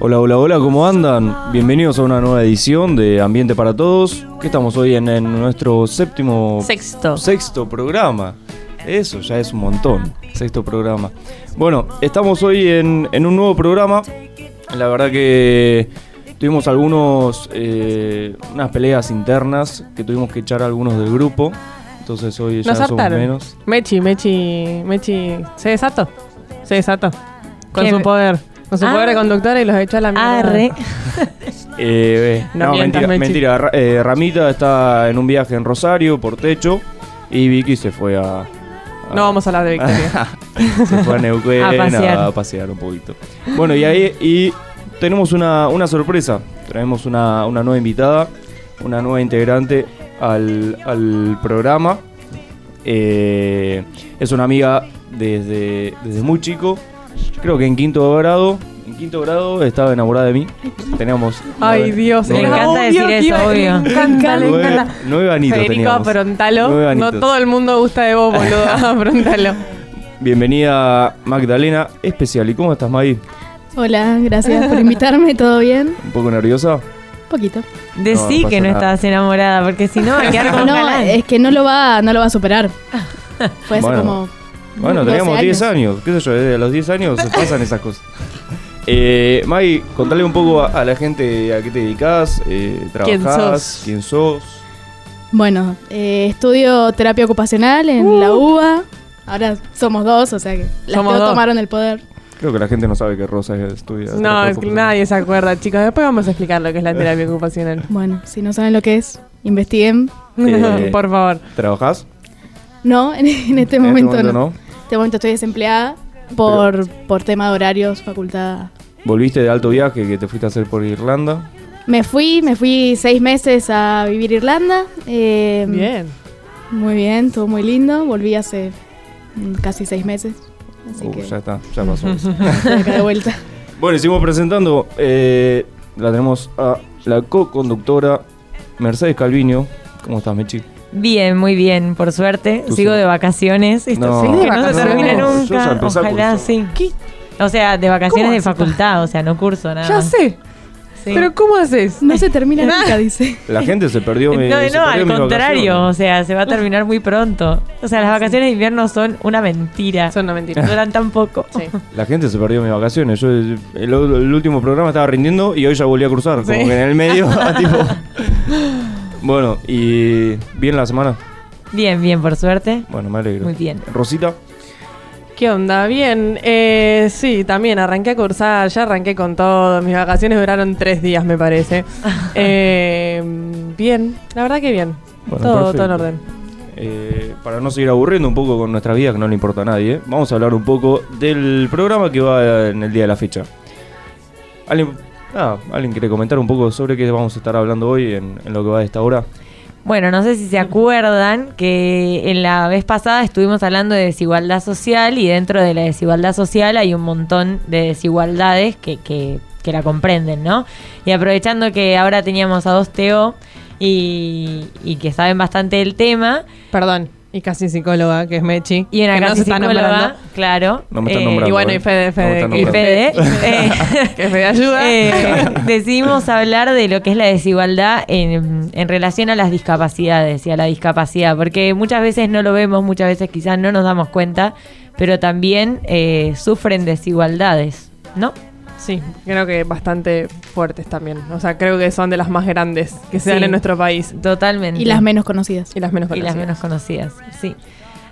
Hola, hola, hola, ¿cómo andan? Bienvenidos a una nueva edición de Ambiente para Todos. Que estamos hoy en, en nuestro séptimo. Sexto. Sexto programa. Eso ya es un montón. Sexto programa. Bueno, estamos hoy en, en un nuevo programa. La verdad que tuvimos algunos. eh, unas peleas internas que tuvimos que echar a algunos del grupo. Entonces hoy ya Nos somos hartaron. menos. Mechi, Mechi, Mechi. Se desató. Se desató. Con ¿Qué? su poder. Con su Ah. poder de conductora y los echó a la mierda. Arre. Eh, eh, No no, mientas, mentira, Mechi. mentira. Ra- eh, Ramita está en un viaje en Rosario por techo y Vicky se fue a. a- No vamos a hablar de Victoria. se fue a Neuquén A a pasear. pasear. un poquito. Bueno, y ahí y tenemos una, una sorpresa. Traemos una, una nueva invitada, una nueva integrante al, al programa. Eh, es una amiga desde, desde muy chico. Creo que en quinto grado. En quinto grado estaba enamorada de mí. Teníamos. Ay, nueve- Dios. nueve- Me encanta decir eso, obvio. Me encanta, le encanta. nueve anitos Federico, teníamos. afrontalo. No todo el mundo gusta de vos, boludo. Afrontalo. Bienvenida Magdalena Especial. ¿Y cómo estás, Maggie? Hola, gracias por invitarme, ¿todo bien? ¿Un poco nerviosa? Poquito. Decí No, no que no nada. estabas enamorada, porque si no va a quedar como No, galán. es que no lo va, no lo va a superar. Fue hace Bueno. como. Bueno, 12 teníamos 10 años. ¿Qué sé yo? Desde los 10 años se pasan esas cosas. Eh, Maggie, contale un poco a, a la gente a qué te dedicas, eh, ¿Quién trabajás, sos? quién sos. Bueno, eh, estudio terapia ocupacional en la UBA. Ahora somos dos, o sea que las dos. tomaron el poder. Creo que la gente no sabe que Rosa estudia. No, es que nadie se acuerda, chicos. Después vamos a explicar lo que es la terapia ocupacional. Bueno, si no saben lo que es, investiguen. Eh, Por favor. ¿Trabajás? No, en, en este En momento, este no. En este momento estoy desempleada por, por tema de horarios, facultad. ¿Volviste de alto viaje que te fuiste a hacer por Irlanda? Me fui, me fui seis meses a vivir Irlanda. eh, Bien. Muy bien, estuvo muy lindo. Volví hace casi seis meses. Así Uh, que ya está, ya pasó. acá de vuelta. Bueno, y seguimos presentando. eh, la tenemos a la co-conductora Mercedes Calviño. ¿Cómo estás, Mechi? Bien, muy bien, por suerte. Sigo sí. de vacaciones. Esto No. sí, ¿Seguís de que no se vacaciones? ya nunca. Ojalá, sí. ¿Qué? O sea, de vacaciones ¿Cómo de facultad, o sea, no curso nada. Ya sé. Sí. Pero ¿cómo haces? No se termina nunca, dice. La gente se perdió. mi- No, se no, perdió al contrario, o sea, se va a terminar muy pronto. O sea, las vacaciones de invierno son una mentira. Son una mentira. Duran tan poco. Sí. La gente se perdió mis vacaciones. Yo el, último programa estaba rindiendo y hoy ya volví a cruzar. Como que en el medio, tipo. Bueno, y bien la semana. Bien, bien, por suerte. Bueno, me alegro. Muy bien. Rosita, ¿Qué onda? Bien. Eh, sí, también arranqué a cursar, ya arranqué con todo. Mis vacaciones duraron tres días, me parece. Eh, bien, la verdad que bien. Bueno, todo, en orden. eh, para no seguir aburriendo un poco con nuestra vida, que no le importa a nadie, vamos a hablar un poco del programa que va en el día de la fecha. ¿Alguien, ah, ¿alguien quiere comentar un poco sobre qué vamos a estar hablando hoy en, en lo que va de esta hora? Bueno, no sé si se acuerdan que en la vez pasada estuvimos hablando de desigualdad social y dentro de la desigualdad social hay un montón de desigualdades que, que, que la comprenden, ¿no? Y aprovechando que ahora teníamos a dos TO y, y que saben bastante del tema, Perdón. Y casi psicóloga, que es Mechi. y una que no se está psicóloga, nombrando. claro. No me están eh, nombrando. Y bueno, ¿eh? y Fede, me Fede. están Y. Fede, eh, que Fede ayuda. Eh, decidimos hablar de lo que es la desigualdad en, en relación a las discapacidades y a la discapacidad, porque muchas veces no lo vemos, muchas veces quizás no nos damos cuenta, pero también eh, sufren desigualdades, ¿no? Sí, creo que bastante fuertes también. O sea, creo que son de las más grandes que se dan Sí. en nuestro país. Totalmente. Y las menos conocidas. Y las menos Y conocidas. las menos conocidas, sí.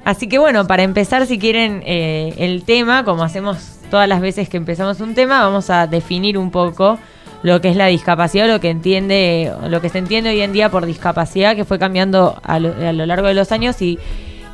Así que bueno, para empezar, si quieren eh, el tema, como hacemos todas las veces que empezamos un tema, vamos a definir un poco lo que es la discapacidad, lo que entiende, lo que se entiende hoy en día por discapacidad, que fue cambiando a lo, a lo largo de los años y,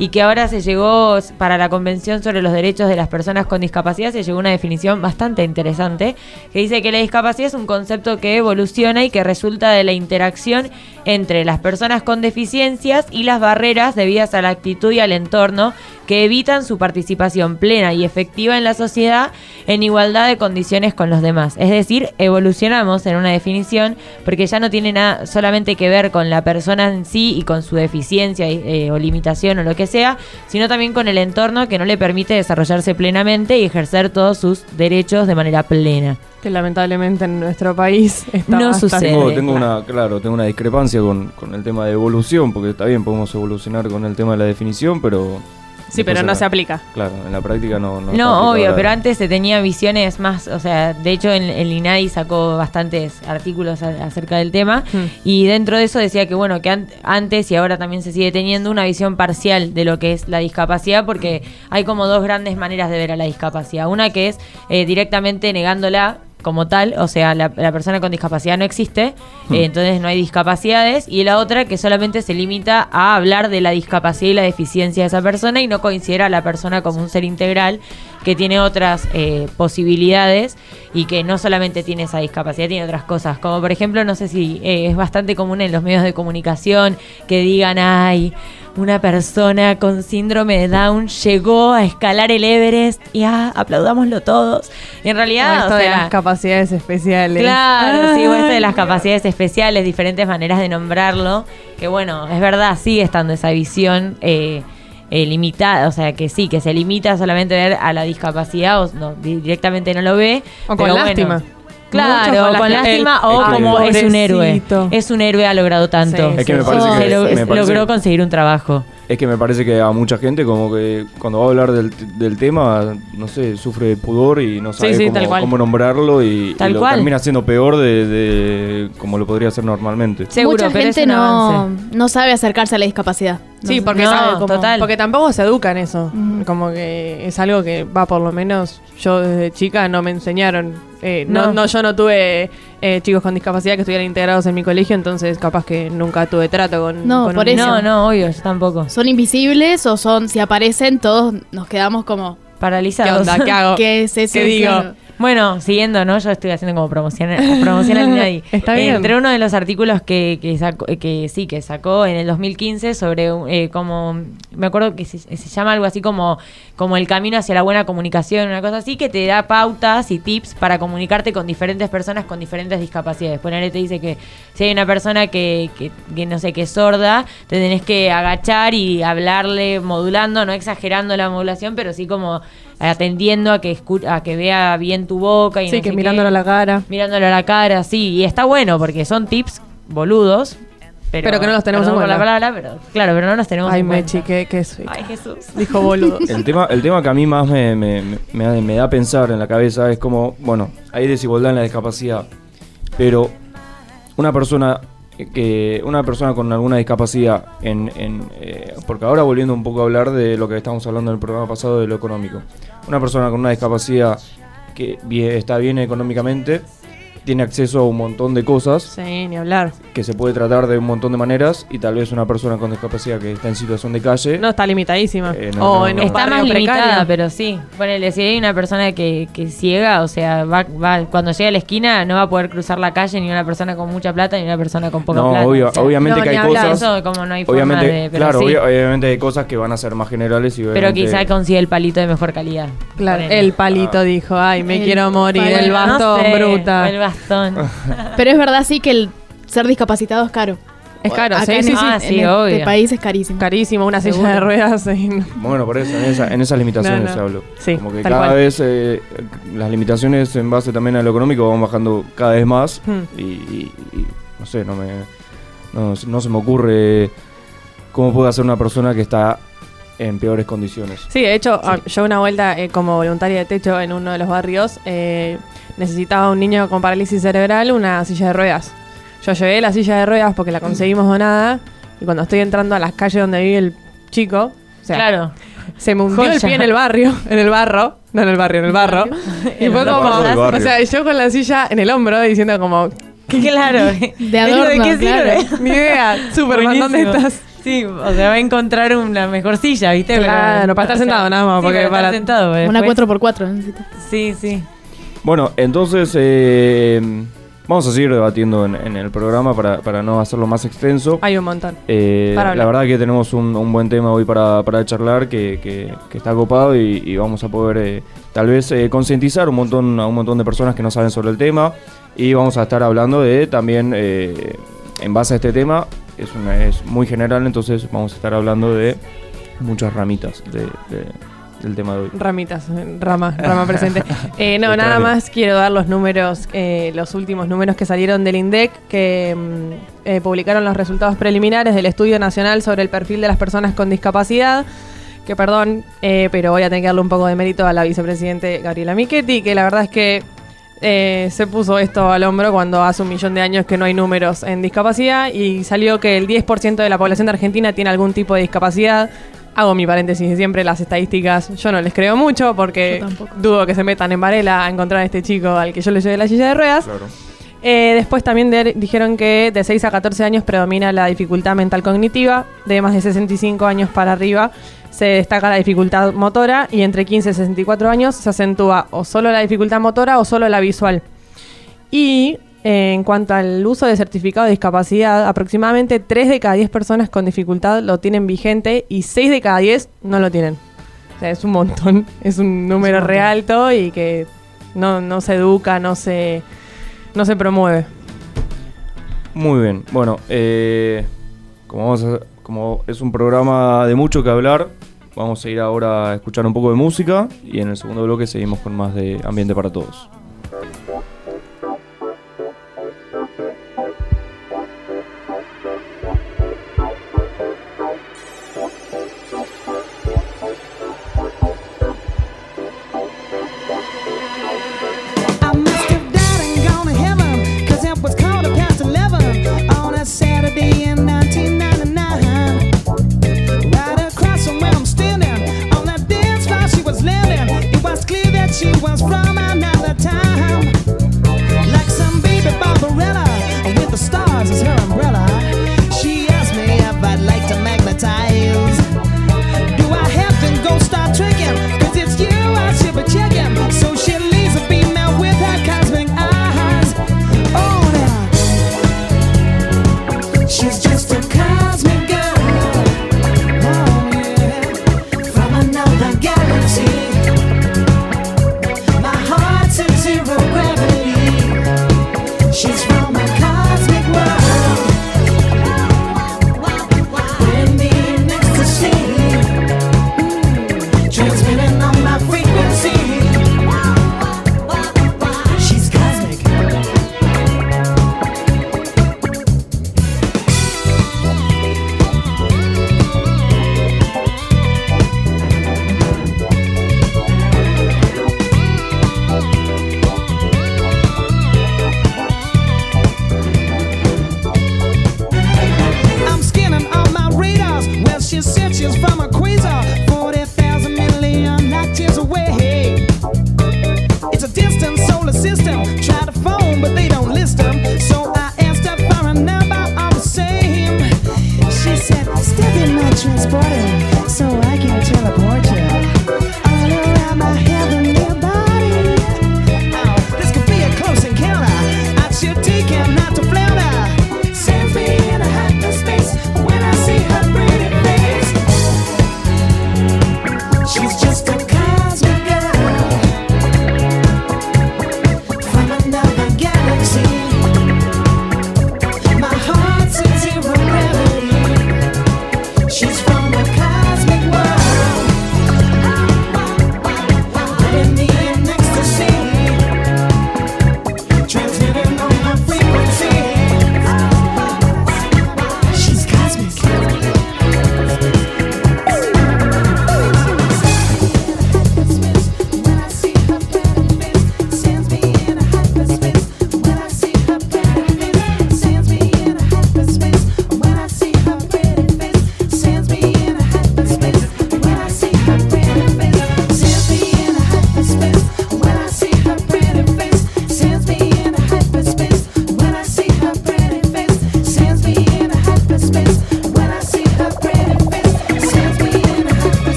y que ahora se llegó para la Convención sobre los Derechos de las Personas con Discapacidad, se llegó una definición bastante interesante, que dice que la discapacidad es un concepto que evoluciona y que resulta de la interacción entre las personas con deficiencias y las barreras debidas a la actitud y al entorno que evitan su participación plena y efectiva en la sociedad en igualdad de condiciones con los demás. Es decir, evolucionamos en una definición porque ya no tiene nada solamente que ver con la persona en sí y con su deficiencia eh, o limitación o lo que sea, sino también con el entorno que no le permite desarrollarse plenamente y ejercer todos sus derechos de manera plena. Que lamentablemente en nuestro país está No bastante- sucede. Tengo, tengo una, claro, tengo una discrepancia con, con el tema de evolución, porque está bien, podemos evolucionar con el tema de la definición, pero... Sí, pero no se aplica. Claro, en la práctica no... No, No, obvio, pero antes se tenía visiones más, o sea, de hecho en el INADI sacó bastantes artículos a- acerca del tema Hmm. y dentro de eso decía que bueno, que an- antes y ahora también se sigue teniendo una visión parcial de lo que es la discapacidad porque hay como dos grandes maneras de ver a la discapacidad. Una que es eh, directamente negándola como tal, o sea, la, la persona con discapacidad no existe, Hmm. eh, entonces no hay discapacidades, y la otra que solamente se limita a hablar de la discapacidad y la deficiencia de esa persona y no considera a la persona como un ser integral que tiene otras eh, posibilidades y que no solamente tiene esa discapacidad, tiene otras cosas, como por ejemplo, no sé si eh, es bastante común en los medios de comunicación que digan, ay, una persona con síndrome de Down llegó a escalar el Everest y ah, aplaudámoslo todos. Y en realidad, esto o de sea, las capacidades especiales. Claro, sí, o esto de las capacidades especiales, diferentes maneras de nombrarlo. Que bueno, es verdad, sigue estando esa visión eh, eh, limitada, o sea, que sí, que se limita solamente a ver a la discapacidad o no, di- directamente no lo ve. O con pero bueno. lástima. Claro, Muchos con lástima, El- o el como es un héroe. Es un héroe, ha logrado tanto. Sí, Es que me sí, parece que... Se lo- me parece logró conseguir un trabajo. Es que me parece que a mucha gente como que cuando va a hablar del, del tema, no sé, sufre de pudor y no sabe sí, cómo, cómo nombrarlo y, lo cual. termina siendo peor de, de como lo podría hacer normalmente. Seguro, Mucha pero gente no, no sabe acercarse a la discapacidad. No Sí, porque No, sabe cómo- total. Porque tampoco se educa en eso. Como que es algo que va, por lo menos yo desde chica no me enseñaron. Eh, no. No. no, yo no tuve eh, chicos con discapacidad que estuvieran integrados en mi colegio, entonces capaz que nunca tuve trato con. No, con por un- eso. No, no, obvio, yo tampoco. ¿Son invisibles o son, si aparecen, todos nos quedamos como, ¿Qué Paralizados. onda? ¿Qué hago? ¿qué es eso? ¿Qué digo? Claro. Bueno, siguiendo, ¿no? Yo estoy haciendo como promoción, promoción al INADI. Está bien. Entre uno de los artículos que, que, sacó, eh, que sí, que sacó en el 2015 sobre eh, como, me acuerdo que se, se llama algo así como, como el camino hacia la buena comunicación, una cosa así, que te da pautas y tips para comunicarte con diferentes personas con diferentes discapacidades. Ponele, te dice que si hay una persona que, que, que no sé, que es sorda, te tenés que agachar y hablarle modulando, no exagerando la modulación, pero sí como atendiendo a que escu- a que vea bien tu boca y Sí, no que sé mirándolo a la cara. mirándolo a la cara, sí, y está bueno porque son tips boludos, pero, Pero que no los tenemos en por la cuenta. palabra, pero claro, pero no los tenemos Ay, en cuenta. Mechi, qué, qué soy. Ay, Jesús. Dijo boludo. El tema, el tema que a mí más me, me, me, da- me da a pensar en la cabeza es como, bueno, hay desigualdad en la discapacidad, pero una persona que una persona con alguna discapacidad en, en, eh, porque ahora volviendo un poco a hablar de lo que estamos hablando en el programa pasado de lo económico. Una persona con una discapacidad que está bien económicamente tiene acceso a un montón de cosas Sí, ni hablar. que se puede tratar de un montón de maneras y tal vez una persona con discapacidad que está en situación de calle No, está limitadísima. Eh, no, o no, en no. un Está más limitada, precario. pero sí. Ponele, si hay una persona que, que ciega, o sea, va, va, cuando llega a la esquina no va a poder cruzar la calle ni una persona con mucha plata ni una persona con poca no, plata. obvio- o sea, obviamente no, que hay cosas Eso como no hay forma obviamente, de... Pero, claro, sí. obviamente hay cosas que van a ser más generales y pero quizá consigue el palito de mejor calidad. Claro, el palito dijo, ay, me El quiero morir, palito. el No bastón, sé, bruta. El bastón. Pero es verdad sí que el ser discapacitado es caro. Es caro, Acá sí, en sí. Ah, en sí, este obvio. país es carísimo. Carísimo, una silla Seguro. de ruedas. y- Bueno, por eso, en, esa- en esas limitaciones No, no. hablo. Sí, Como que tal cada cual. vez eh, las limitaciones en base también a lo económico van bajando cada vez más Hmm. y, y- y, no sé, no me no, no se me ocurre cómo puede hacer una persona que está en peores condiciones. Sí, de hecho, yo una vuelta eh, como voluntaria de techo en uno de los barrios, eh, necesitaba un niño con parálisis cerebral una silla de ruedas. Yo llevé la silla de ruedas porque la conseguimos donada y cuando estoy entrando a las calles donde vive el chico, o sea, claro. se me hundió el pie en el barrio, en el barro, no en el barrio, en el barro. Y fue como, o sea, yo con la silla en el hombro diciendo como, Claro. De adorno, ¿De qué claro. sirve? ni idea, Superman, ¿dónde estás? Sí, o sea, va a encontrar una mejor silla, ¿viste? Claro, para estar sea, sentado nada más, sí, porque para estar sentado. Una después- 4x4 necesito. Sí, sí. Bueno, entonces, eh, Vamos a seguir debatiendo en, en el programa para, para no hacerlo más extenso. Hay un montón. Eh, Para la verdad que tenemos un, un buen tema hoy para, para charlar que, que- que está copado y, y vamos a poder eh, tal vez eh, concientizar un montón, a un montón de personas que no saben sobre el tema y vamos a estar hablando de también eh, en base a este tema es, una, es muy general entonces vamos a estar hablando de muchas ramitas de- de- del tema de hoy. Ramitas, rama, rama presente. Eh, no, nada más quiero dar los números, eh, los últimos números que salieron del INDEC, que mm, eh, publicaron los resultados preliminares del Estudio Nacional sobre el perfil de las personas con discapacidad. Que perdón, eh, pero voy a tener que darle un poco de mérito a la vicepresidente Gabriela Michetti, que la verdad es que eh, se puso esto al hombro cuando hace un millón de años que no hay números en discapacidad y salió que el 10% de la población de Argentina tiene algún tipo de discapacidad. Hago mi paréntesis de siempre, las estadísticas yo no les creo mucho porque dudo que se metan en Varela a encontrar a este chico al que yo le llevé la silla de ruedas. Claro. Eh, después también de- dijeron que de 6 a 14 años predomina la dificultad mental cognitiva, de más de 65 años para arriba se destaca la dificultad motora y entre 15 y 64 años se acentúa o solo la dificultad motora o solo la visual. Y eh, en cuanto al uso de certificado de discapacidad, aproximadamente 3 de cada 10 personas con dificultad lo tienen vigente y 6 de cada 10 no lo tienen. O sea, es un montón, es un número re alto y que no, no se educa, no se, no se promueve. Muy bien, bueno, eh, como, vamos a- como es un programa de mucho que hablar, vamos a ir ahora a escuchar un poco de música y en el segundo bloque seguimos con más de Ambiente para Todos.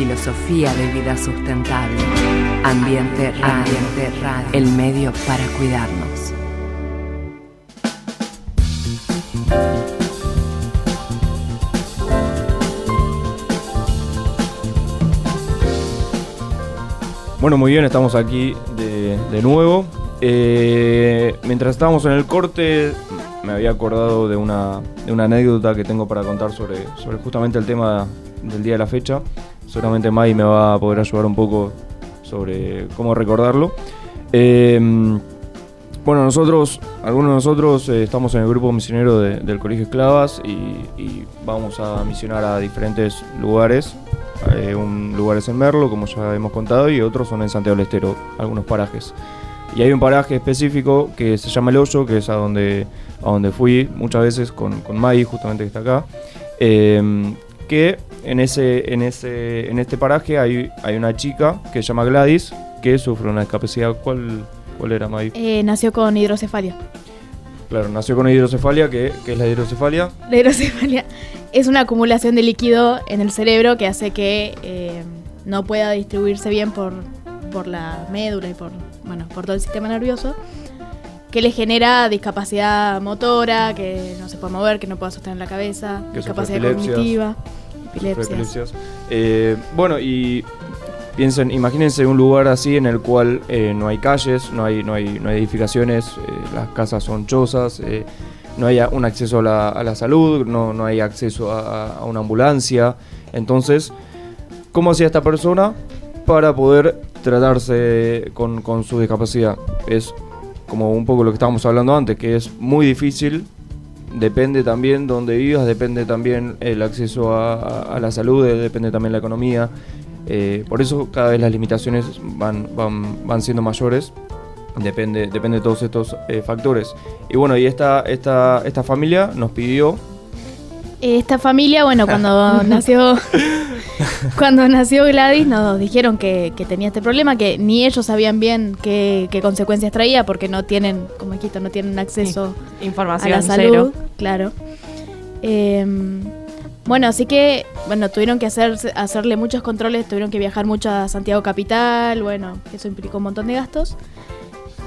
Filosofía de vida sustentable. Ambiente Radio, el medio para cuidarnos. Bueno, muy bien, estamos aquí de, de nuevo. Eh, mientras estábamos en el corte, me había acordado de una, de una anécdota que tengo para contar sobre, sobre justamente el tema del día de la fecha. Seguramente Mai me va a poder ayudar un poco sobre cómo recordarlo. Eh, bueno, nosotros, algunos de nosotros eh, estamos en el grupo misionero de- del Colegio Esclavas y, vamos a misionar a diferentes lugares. Eh, un lugar es en Merlo, como ya hemos contado, y otros son en Santiago del Estero, algunos parajes. Y hay un paraje específico que se llama El Hoyo, que es a donde, a donde fui muchas veces con, con Mai, justamente que está acá. Eh, que en, ese, en, ese, en este paraje hay, hay una chica que se llama Gladys, que sufre una discapacidad. ¿Cuál, cuál era, Mai? Eh, nació con hidrocefalia. Claro, nació con hidrocefalia. ¿Qué, qué es la hidrocefalia? La hidrocefalia es una acumulación de líquido en el cerebro que hace que eh, no pueda distribuirse bien por, por la médula y por, bueno, por todo el sistema nervioso, que le genera discapacidad motora, que no se puede mover, que no puede sostener la cabeza, Que discapacidad cognitiva, Eh, bueno, y piensen, imagínense un lugar así en el cual eh, no hay calles, no hay, no hay, no hay edificaciones, eh, las casas son chozas, no hay un acceso a la, a la salud, no, no hay acceso a, a una ambulancia. Entonces, ¿cómo hacía esta persona para poder tratarse con, con su discapacidad? Es como un poco lo que estábamos hablando antes, que es muy difícil depende también dónde vivas, depende también el acceso a, la salud, depende también la economía. Eh, por eso cada vez las limitaciones van, van, van siendo mayores. Depende, depende de todos estos eh, factores. Y bueno, y esta, esta, esta familia nos pidió Esta familia, bueno, cuando nació cuando nació Gladys nos dijeron que, que tenía este problema, que ni ellos sabían bien qué, qué consecuencias traía porque no tienen, como dijiste, no tienen acceso a Información la cero. salud, claro. Eh, bueno, así que, bueno, tuvieron que hacer, hacerle muchos controles, tuvieron que viajar mucho a Santiago Capital, bueno, eso implicó un montón de gastos.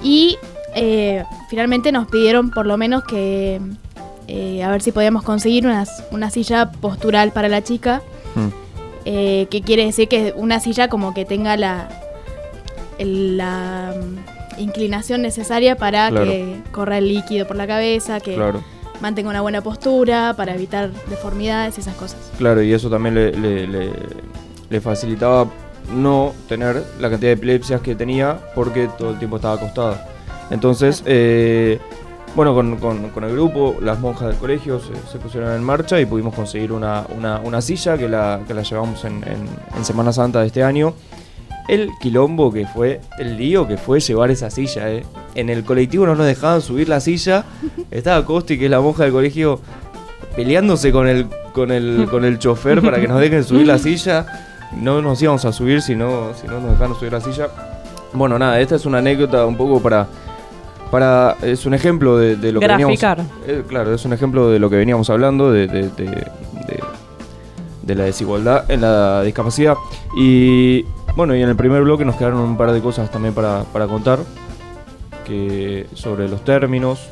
Y eh, finalmente nos pidieron por lo menos que, eh, a ver si podíamos conseguir unas- una silla postural para la chica. Eh, que quiere decir que una silla como que tenga la, la mm, inclinación necesaria para Claro. que corra el líquido por la cabeza, que Claro, mantenga una buena postura, para evitar deformidades y esas cosas. claro, y eso también le, le- le- le facilitaba no tener la cantidad de epilepsias que tenía porque todo el tiempo estaba acostada. Entonces, eh, bueno, con, con- con el grupo, las monjas del colegio se, se pusieron en marcha y pudimos conseguir una, una- una silla que la, que la llevamos en, en- en Semana Santa de este año. El quilombo que fue, el lío que fue llevar esa silla, eh. En el colectivo no nos dejaban subir la silla. Estaba Costi, que es la monja del colegio, peleándose con el, con el, con el chofer para que nos dejen subir la silla. No nos íbamos a subir si no, si no nos dejaron subir la silla. Bueno, nada, esta es una anécdota un poco para. Para es un ejemplo de, de lo Graficar. que veníamos. eh, claro, es un ejemplo de lo que veníamos hablando, de, de, de- de- de la desigualdad en la discapacidad. Y bueno, y en el primer bloque nos quedaron un par de cosas también para, para contar. Que sobre los términos.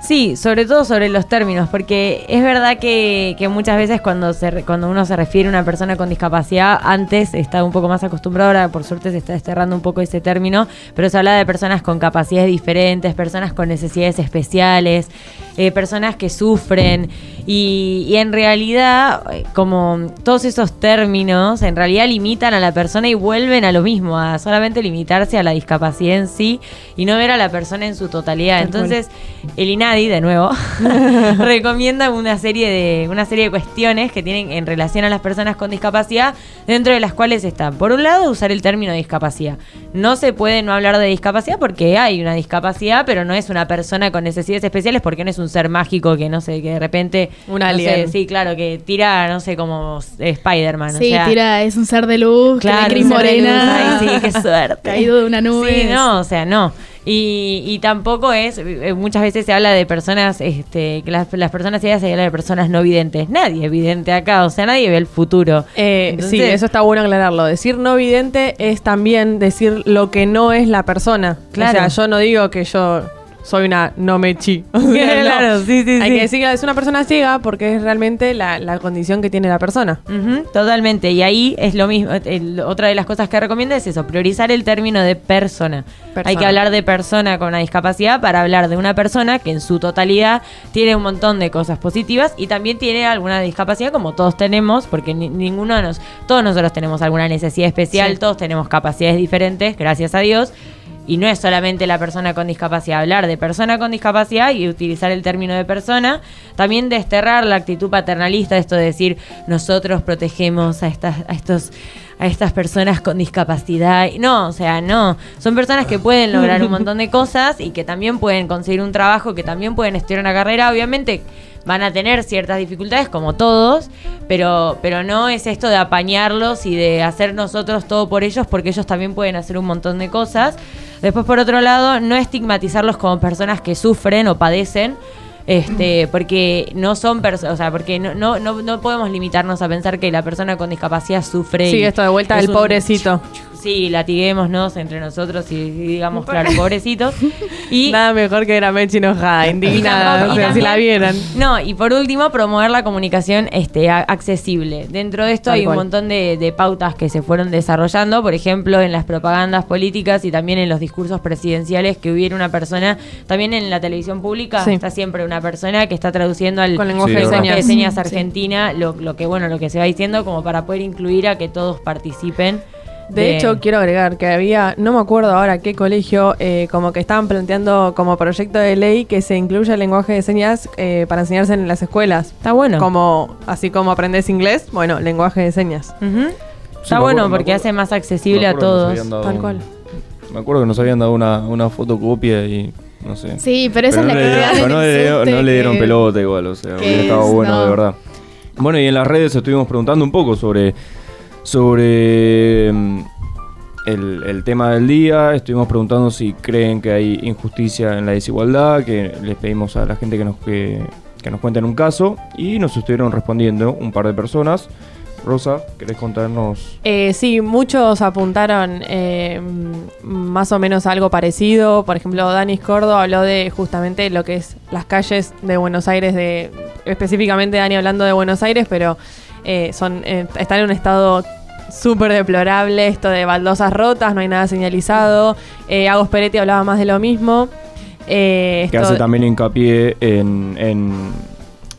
Sí, sobre todo sobre los términos, porque es verdad que, que muchas veces cuando, se, cuando uno se refiere a una persona con discapacidad, antes estaba un poco más acostumbrado, ahora por suerte se está desterrando un poco ese término, pero se habla de personas con capacidades diferentes, personas con necesidades especiales, eh, personas que sufren, y, y en realidad, eh, como todos esos términos, en realidad limitan a la persona y vuelven a lo mismo, a solamente limitarse a la discapacidad en sí y no ver a la persona en su totalidad. Entonces, el INADI, de nuevo, recomienda una serie, de, una serie de cuestiones que tienen en relación a las personas con discapacidad, dentro de las cuales están, por un lado, usar el término discapacidad. No se puede no hablar de discapacidad porque hay una discapacidad, pero no es una persona con necesidades especiales porque no es un ser mágico que, no sé, que de repente... Un no sé, alien. sí, claro, que tira, no sé, como Spider-Man. o Sí, sea, tira, es un ser de luz, Claro, que de de luz. morena, Ay, sí, qué suerte. caído de una nube. Sí, no, o sea, no. Y, y tampoco es, eh, muchas veces se habla de personas, este, que las, las personas ciegas se habla de personas no videntes. Nadie es vidente acá, o sea, nadie ve el futuro. Eh, Entonces- sí, eso está bueno aclararlo. Decir no vidente es también decir lo que no es la persona. Claro. O sea, yo no digo que yo soy una no mechi. O sea, no. Claro, sí, sí, Hay sí. que decir que es una persona ciega porque es realmente la, la condición que tiene la persona. Ujú, totalmente, y ahí es lo mismo. el- otra de las cosas que recomienda es eso, priorizar el término de persona. Persona. Hay que hablar de persona con una discapacidad para hablar de una persona que en su totalidad tiene un montón de cosas positivas y también tiene alguna discapacidad como todos tenemos, porque ni- ninguno de nos, todos nosotros tenemos alguna necesidad especial, Sí. todos tenemos capacidades diferentes, gracias a Dios. Y no es solamente la persona con discapacidad, hablar de persona con discapacidad y utilizar el término de persona, también desterrar la actitud paternalista, esto de decir nosotros protegemos a estas, a estos, a estas personas con discapacidad. No, o sea, no. Son personas que pueden lograr un montón de cosas y que también pueden conseguir un trabajo, que también pueden estudiar una carrera, obviamente van a tener ciertas dificultades como todos, pero, pero no es esto de apañarlos y de hacer nosotros todo por ellos porque ellos también pueden hacer un montón de cosas. Después, por otro lado, no estigmatizarlos como personas que sufren o padecen, este, porque no son personas, o sea, porque no, no, no, no podemos limitarnos a pensar que la persona con discapacidad sufre. Sí, y esto de vuelta del un- pobrecito. Sí, latiguémonos entre nosotros y, y digamos, claro, pobrecitos. Y Nada mejor que ver a Mechi enojada, indignada. O sea, si la vieran. No, y por último, promover la comunicación este, a- accesible. Dentro de esto Tal hay cual. un montón de, de pautas que se fueron desarrollando, por ejemplo, en las propagandas políticas y también en los discursos presidenciales, que hubiera una persona, también en la televisión pública, Sí. está siempre una persona que está traduciendo al Con lenguaje Sí, de señas. de señas Sí. argentina, lo, lo que bueno, lo que se va diciendo, como para poder incluir a que todos participen. De hecho, quiero agregar que había, no me acuerdo ahora qué colegio, eh, como que estaban planteando como proyecto de ley que se incluya el lenguaje de señas eh, para enseñarse en las escuelas. está bueno. Como, así como aprendes inglés, bueno, lenguaje de señas. Sí, Está bueno acuerdo, porque acuerdo. hace más accesible a todos. Tal un- cual. Me acuerdo que nos habían dado una, una fotocopia y no sé. Sí, pero esa es la que dieron- no, le, dieron- no le dieron que- pelota igual, o sea, hubiera estado es- bueno, no. de verdad. Bueno, y en las redes estuvimos preguntando un poco sobre, sobre mm, el, tema del día. Estuvimos preguntando si creen que hay injusticia en la desigualdad, que les pedimos a la gente que nos, que, que nos cuenten un caso. Y nos estuvieron respondiendo un par de personas. Rosa, ¿querés contarnos? Eh, sí, muchos apuntaron eh, más o menos algo parecido. Por ejemplo, Danis Cordo habló de justamente lo que es las calles de Buenos Aires, de específicamente Dani hablando de Buenos Aires, pero eh, son eh, están en un estado súper deplorable, esto de baldosas rotas, no hay nada señalizado. Eh, Agos Peretti hablaba más de lo mismo. Eh, Que hace también hincapié en... en,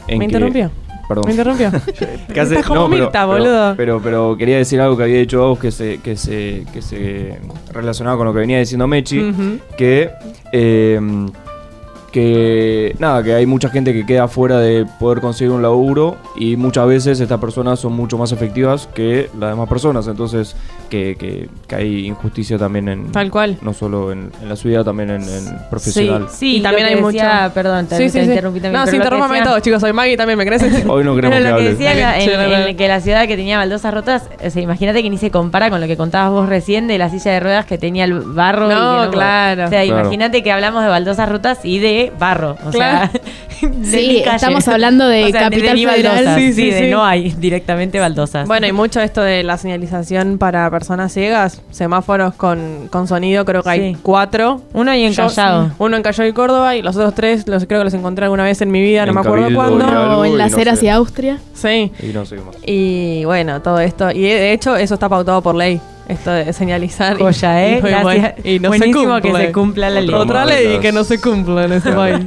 en ¿Me que- interrumpió? Perdón. ¿Me interrumpió? que hace- Estás como no, pero- Mirta, pero, boludo. Pero, pero quería decir algo que había dicho vos que se, que se, que se relacionaba con lo que venía diciendo Mechi, que eh, que nada, que hay mucha gente que queda fuera de poder conseguir un laburo y muchas veces estas personas son mucho más efectivas que las demás personas, entonces que, que, que hay injusticia también en Tal cual. no solo en, en la ciudad, también en, en profesional. Sí, Y también hay decía- mucho- Perdón, te, Sí, te sí, sí. interrumpí también. No, sí, interrúmpame todos, chicos. Soy Maggie también, ¿me crees? Hoy no queremos Pero que lo que hables. decía en la- que la ciudad que tenía baldosas rotas, o sea, imagínate que ni se compara con lo que contabas vos recién de la silla de ruedas que tenía el barro. y No, claro. O sea, Claro. imagínate que hablamos de baldosas rotas y de barro. O Claro. sea, de Sí, estamos hablando de O sea, Capital Federal. baldosas, Sí, sí, sí, de no hay directamente baldosas. Bueno, y mucho esto de la señalización para personas ciegas, semáforos con, con sonido, creo que hay Sí. cuatro. Uno y en Yo- Callao. Uno en Callao y Córdoba y los otros tres los creo que los encontré alguna vez en mi vida, no En me acuerdo Cabildo cuándo. y algo, O en y las no sé. y Austria. Sí. Y no sé qué más. Y bueno, todo esto. Y de hecho, eso está pautado por ley. Esto de señalizar. y- Joya, ¿eh? bueno, Gracias. y no Buenísimo se que cumple. se cumpla la ley. Otra ley que no se cumple en este país.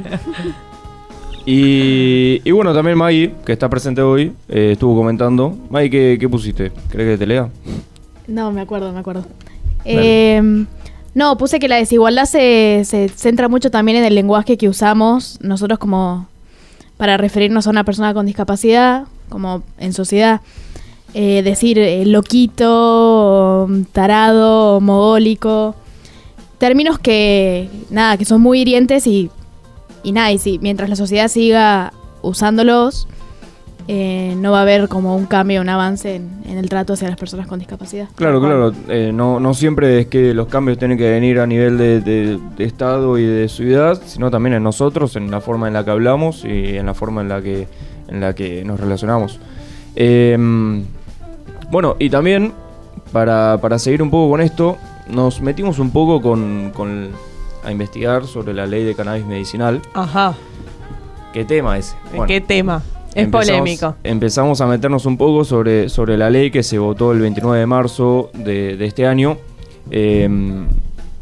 Y, y bueno, también Maggie, que está presente hoy, eh, estuvo comentando. Maggie, ¿qué, qué pusiste? ¿Crees que te lea? No, me acuerdo, me acuerdo. Eh, no, puse que la desigualdad se, se centra mucho también en el lenguaje que usamos nosotros como para referirnos a una persona con discapacidad, como en sociedad. Eh, decir eh, loquito, tarado, mogólico. Términos que, nada, que son muy hirientes y, y nada, y si mientras la sociedad siga usándolos, eh, no va a haber como un cambio, un avance en, en el trato hacia las personas con discapacidad. Claro, claro. eh, no, no siempre es que los cambios tienen que venir a nivel de, de- de Estado y de ciudad, sino también en nosotros, en la forma en la que hablamos y en la forma en la que, en la que nos relacionamos. Eh, bueno, y también, para, para seguir un poco con esto, nos metimos un poco con, con- a investigar sobre la ley de cannabis medicinal. Ajá. ¿Qué tema es? ¿Qué tema? Es polémico. Empezamos a meternos un poco sobre, sobre la ley que se votó el 29 de marzo de, de este año. eh,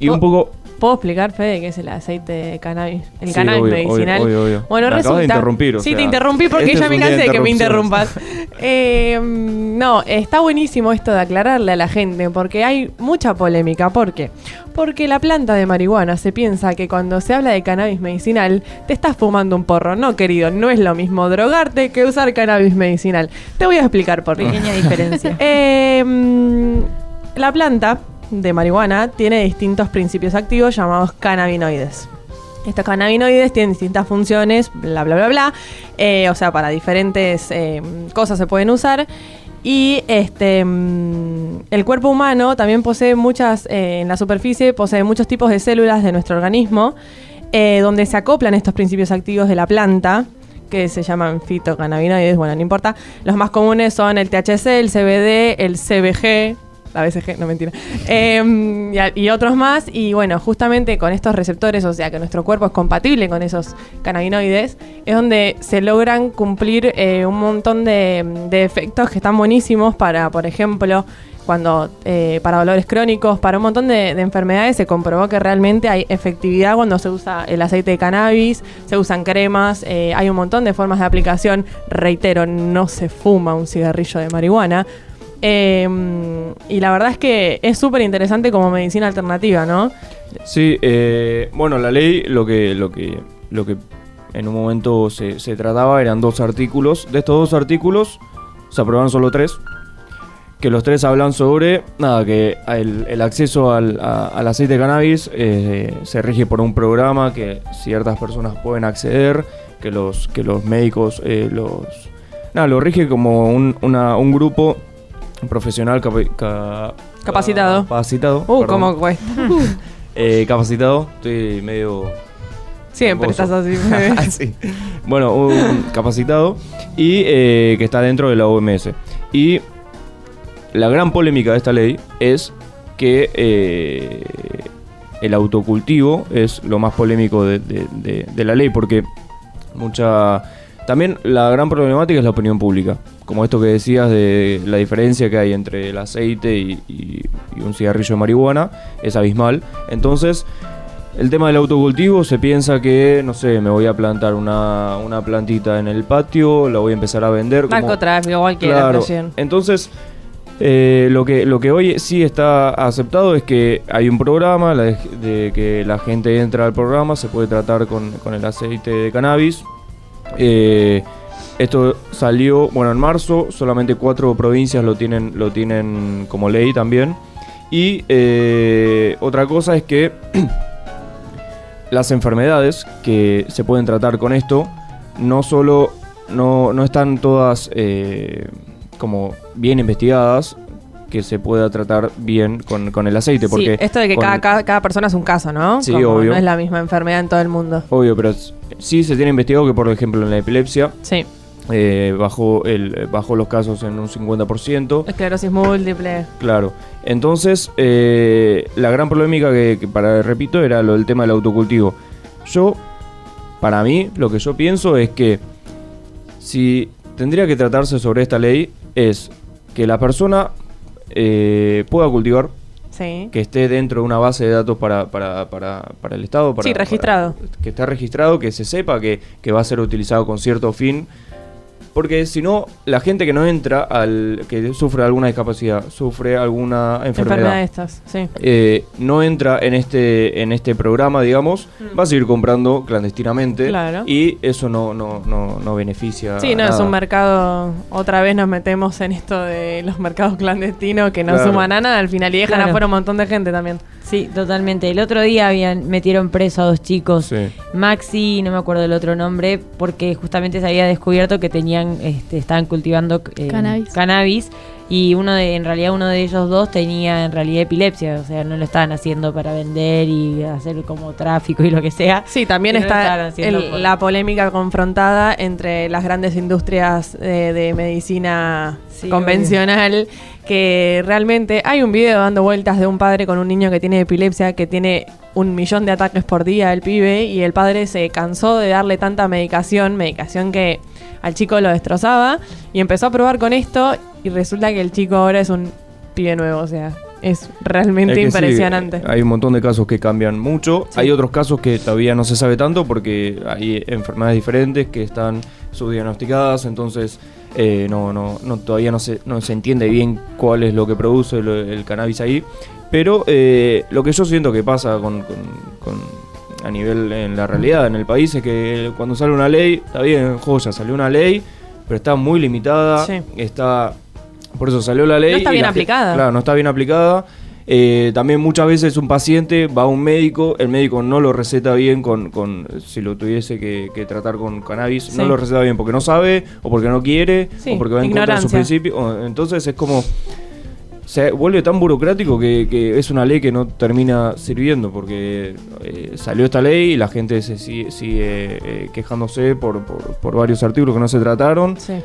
y un Oh, poco... ¿Puedo explicar, Fede, qué es el aceite de cannabis? El Sí, cannabis obvio, medicinal. obvio, obvio. Bueno, Me acabas resulta. de interrumpir, o sí, sea, te interrumpí porque este ya me cansé de que me interrumpas. Eh, no, está buenísimo esto de aclararle a la gente porque hay mucha polémica. ¿Por qué? Porque la planta de marihuana se piensa que cuando se habla de cannabis medicinal te estás fumando un porro. No, querido, no es lo mismo drogarte que usar cannabis medicinal. Te voy a explicar por qué. Pequeña diferencia. Eh, mm, la planta de marihuana tiene distintos principios activos llamados cannabinoides. Estos cannabinoides tienen distintas funciones, bla, bla, bla, bla. Eh, o sea, para diferentes eh, cosas se pueden usar. Y este mm, el cuerpo humano también posee muchas, eh, en la superficie, posee muchos tipos de células de nuestro organismo, donde se acoplan estos principios activos de la planta, que se llaman fitocannabinoides, bueno, no importa. Los más comunes son el THC, el CBD, el CBG, la BCG, no mentira, Eh, y, otros más. Y bueno, justamente con estos receptores, o sea que nuestro cuerpo es compatible con esos cannabinoides, es donde se logran cumplir eh, un montón de, efectos que están buenísimos para, por ejemplo, cuando eh, para dolores crónicos, para un montón de, de enfermedades se comprobó que realmente hay efectividad cuando se usa el aceite de cannabis, se usan cremas, eh, hay un montón de formas de aplicación. Reitero, no se fuma un cigarrillo de marihuana. Eh, y la verdad es que es súper interesante como medicina alternativa, ¿no? Sí, eh, bueno, la ley lo que, lo que, lo que en un momento se, se trataba eran dos artículos. De estos dos artículos se aprobaron solo tres. Que los tres hablan sobre, nada, que el, el acceso al, a- al aceite de cannabis eh, se rige por un programa que ciertas personas pueden acceder, que los, que los médicos eh, los... Nada, lo rige como un, una- un grupo profesional capi- ca- Capacitado. Capacitado. Uh, cómo cuesta. Eh, capacitado, estoy medio. Siempre estás así. Sí. Bueno, un capacitado y eh, que está dentro de la OMS. Y la gran polémica de esta ley es que eh, el autocultivo es lo más polémico de, de- de- de la ley, porque mucha. También la gran problemática es la opinión pública. Como esto que decías de la diferencia que hay entre el aceite y, y- y un cigarrillo de marihuana es abismal. Entonces, el tema del autocultivo se piensa que, no sé, me voy a plantar una, una plantita en el patio, la voy a empezar a vender. como- Narcotráfico, cualquiera Claro. expresión. Entonces, eh, lo, que, lo que hoy sí está aceptado es que hay un programa la de, de que la gente entra al programa, se puede tratar con, con el aceite de cannabis. Eh, esto salió, bueno, en marzo, solamente cuatro provincias lo tienen, lo tienen como ley también. Y eh, otra cosa es que las enfermedades que se pueden tratar con esto no solo no, no están todas eh, como bien investigadas que se pueda tratar bien con, con el aceite Sí, porque esto de que con- cada, cada, cada persona es un caso, ¿no? Sí, Como obvio. No es la misma enfermedad en todo el mundo. obvio pero sí se tiene investigado que por ejemplo en la epilepsia Sí. eh, bajó el bajó los casos en un 50% Esclerosis múltiple. Claro. Entonces, eh, la gran polémica que, que para repito era lo del tema del autocultivo. Yo, para mí, lo que yo pienso es que si tendría que tratarse sobre esta ley es que la persona eh, pueda cultivar, Sí. que esté dentro de una base de datos para, para, para, para el Estado. Para, Sí, registrado. para- que esté registrado, que se sepa que, que va a ser utilizado con cierto fin. Porque si no, la gente que no entra, al que sufre alguna discapacidad, sufre alguna Enfermedad de enfermedad, estas, sí. eh, no entra en este, en este programa, digamos, va a seguir comprando clandestinamente. Mm. Claro. Y eso no, no, no, no beneficia. Sí, no, a es nada. un mercado. Otra vez nos metemos en esto de los mercados clandestinos que no Claro. suman a nada al final y dejan Claro. afuera un montón de gente también. Sí, totalmente. El otro día habían metieron preso a dos chicos, Sí. Maxi, no me acuerdo el otro nombre, porque justamente se había descubierto que tenían, este, estaban cultivando eh, Cannabis. cannabis, y uno de, en realidad uno de ellos dos tenía en realidad epilepsia, o sea, no lo estaban haciendo para vender y hacer como tráfico y lo que sea. Sí, también está el- por- la polémica confrontada entre las grandes industrias de medicina Sí, convencional, que realmente hay un video dando vueltas de un padre con un niño que tiene epilepsia, que tiene un millón de ataques por día el pibe, y el padre se cansó de darle tanta medicación, medicación que al chico lo destrozaba, y empezó a probar con esto, y resulta que el chico ahora es un pibe nuevo, o sea, es realmente Es que sí, impresionante. hay un montón de casos que cambian mucho. Sí. Hay otros casos que todavía no se sabe tanto porque hay enfermedades diferentes que están subdiagnosticadas, entonces eh, no, no, no, todavía no se, no se entiende bien cuál es lo que produce el, cannabis ahí. Pero eh, lo que yo siento que pasa con, con- con- a nivel en la realidad en el país es que cuando sale una ley, está bien, joya, salió una ley, pero está muy limitada, Sí. está... Por eso salió la ley. No está bien aplicada. Claro, no está bien aplicada. Eh, también muchas veces un paciente va a un médico, el médico no lo receta bien con, con si lo tuviese que, que tratar con cannabis, Sí. no lo receta bien porque no sabe, o porque no quiere, Sí, o porque va en contra de sus ignorancia. principios. Entonces es como se vuelve tan burocrático que, que es una ley que no termina sirviendo porque eh, salió esta ley y la gente se sigue, sigue, eh, quejándose por, por, por varios artículos que no se trataron. Sí.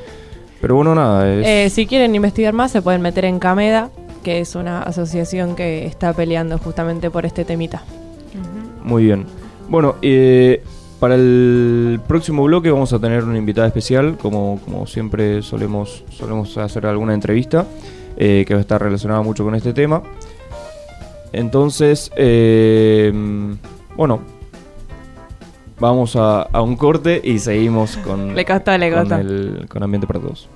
Pero bueno, nada, es... Eh, si quieren investigar más, se pueden meter en Cameda, que es una asociación que está peleando justamente por este temita. Muy bien. Bueno, eh, para el próximo bloque vamos a tener una invitada especial, como, como siempre solemos, solemos hacer alguna entrevista eh, que va a estar relacionada mucho con este tema. Entonces, eh, bueno, vamos a, a un corte y seguimos con, Le costó, le con, costó. el, con Ambiente para Todos.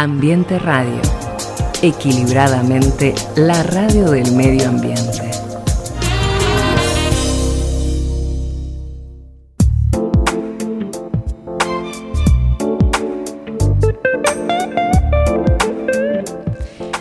Ambiente Radio. Equilibradamente, la radio del medio ambiente.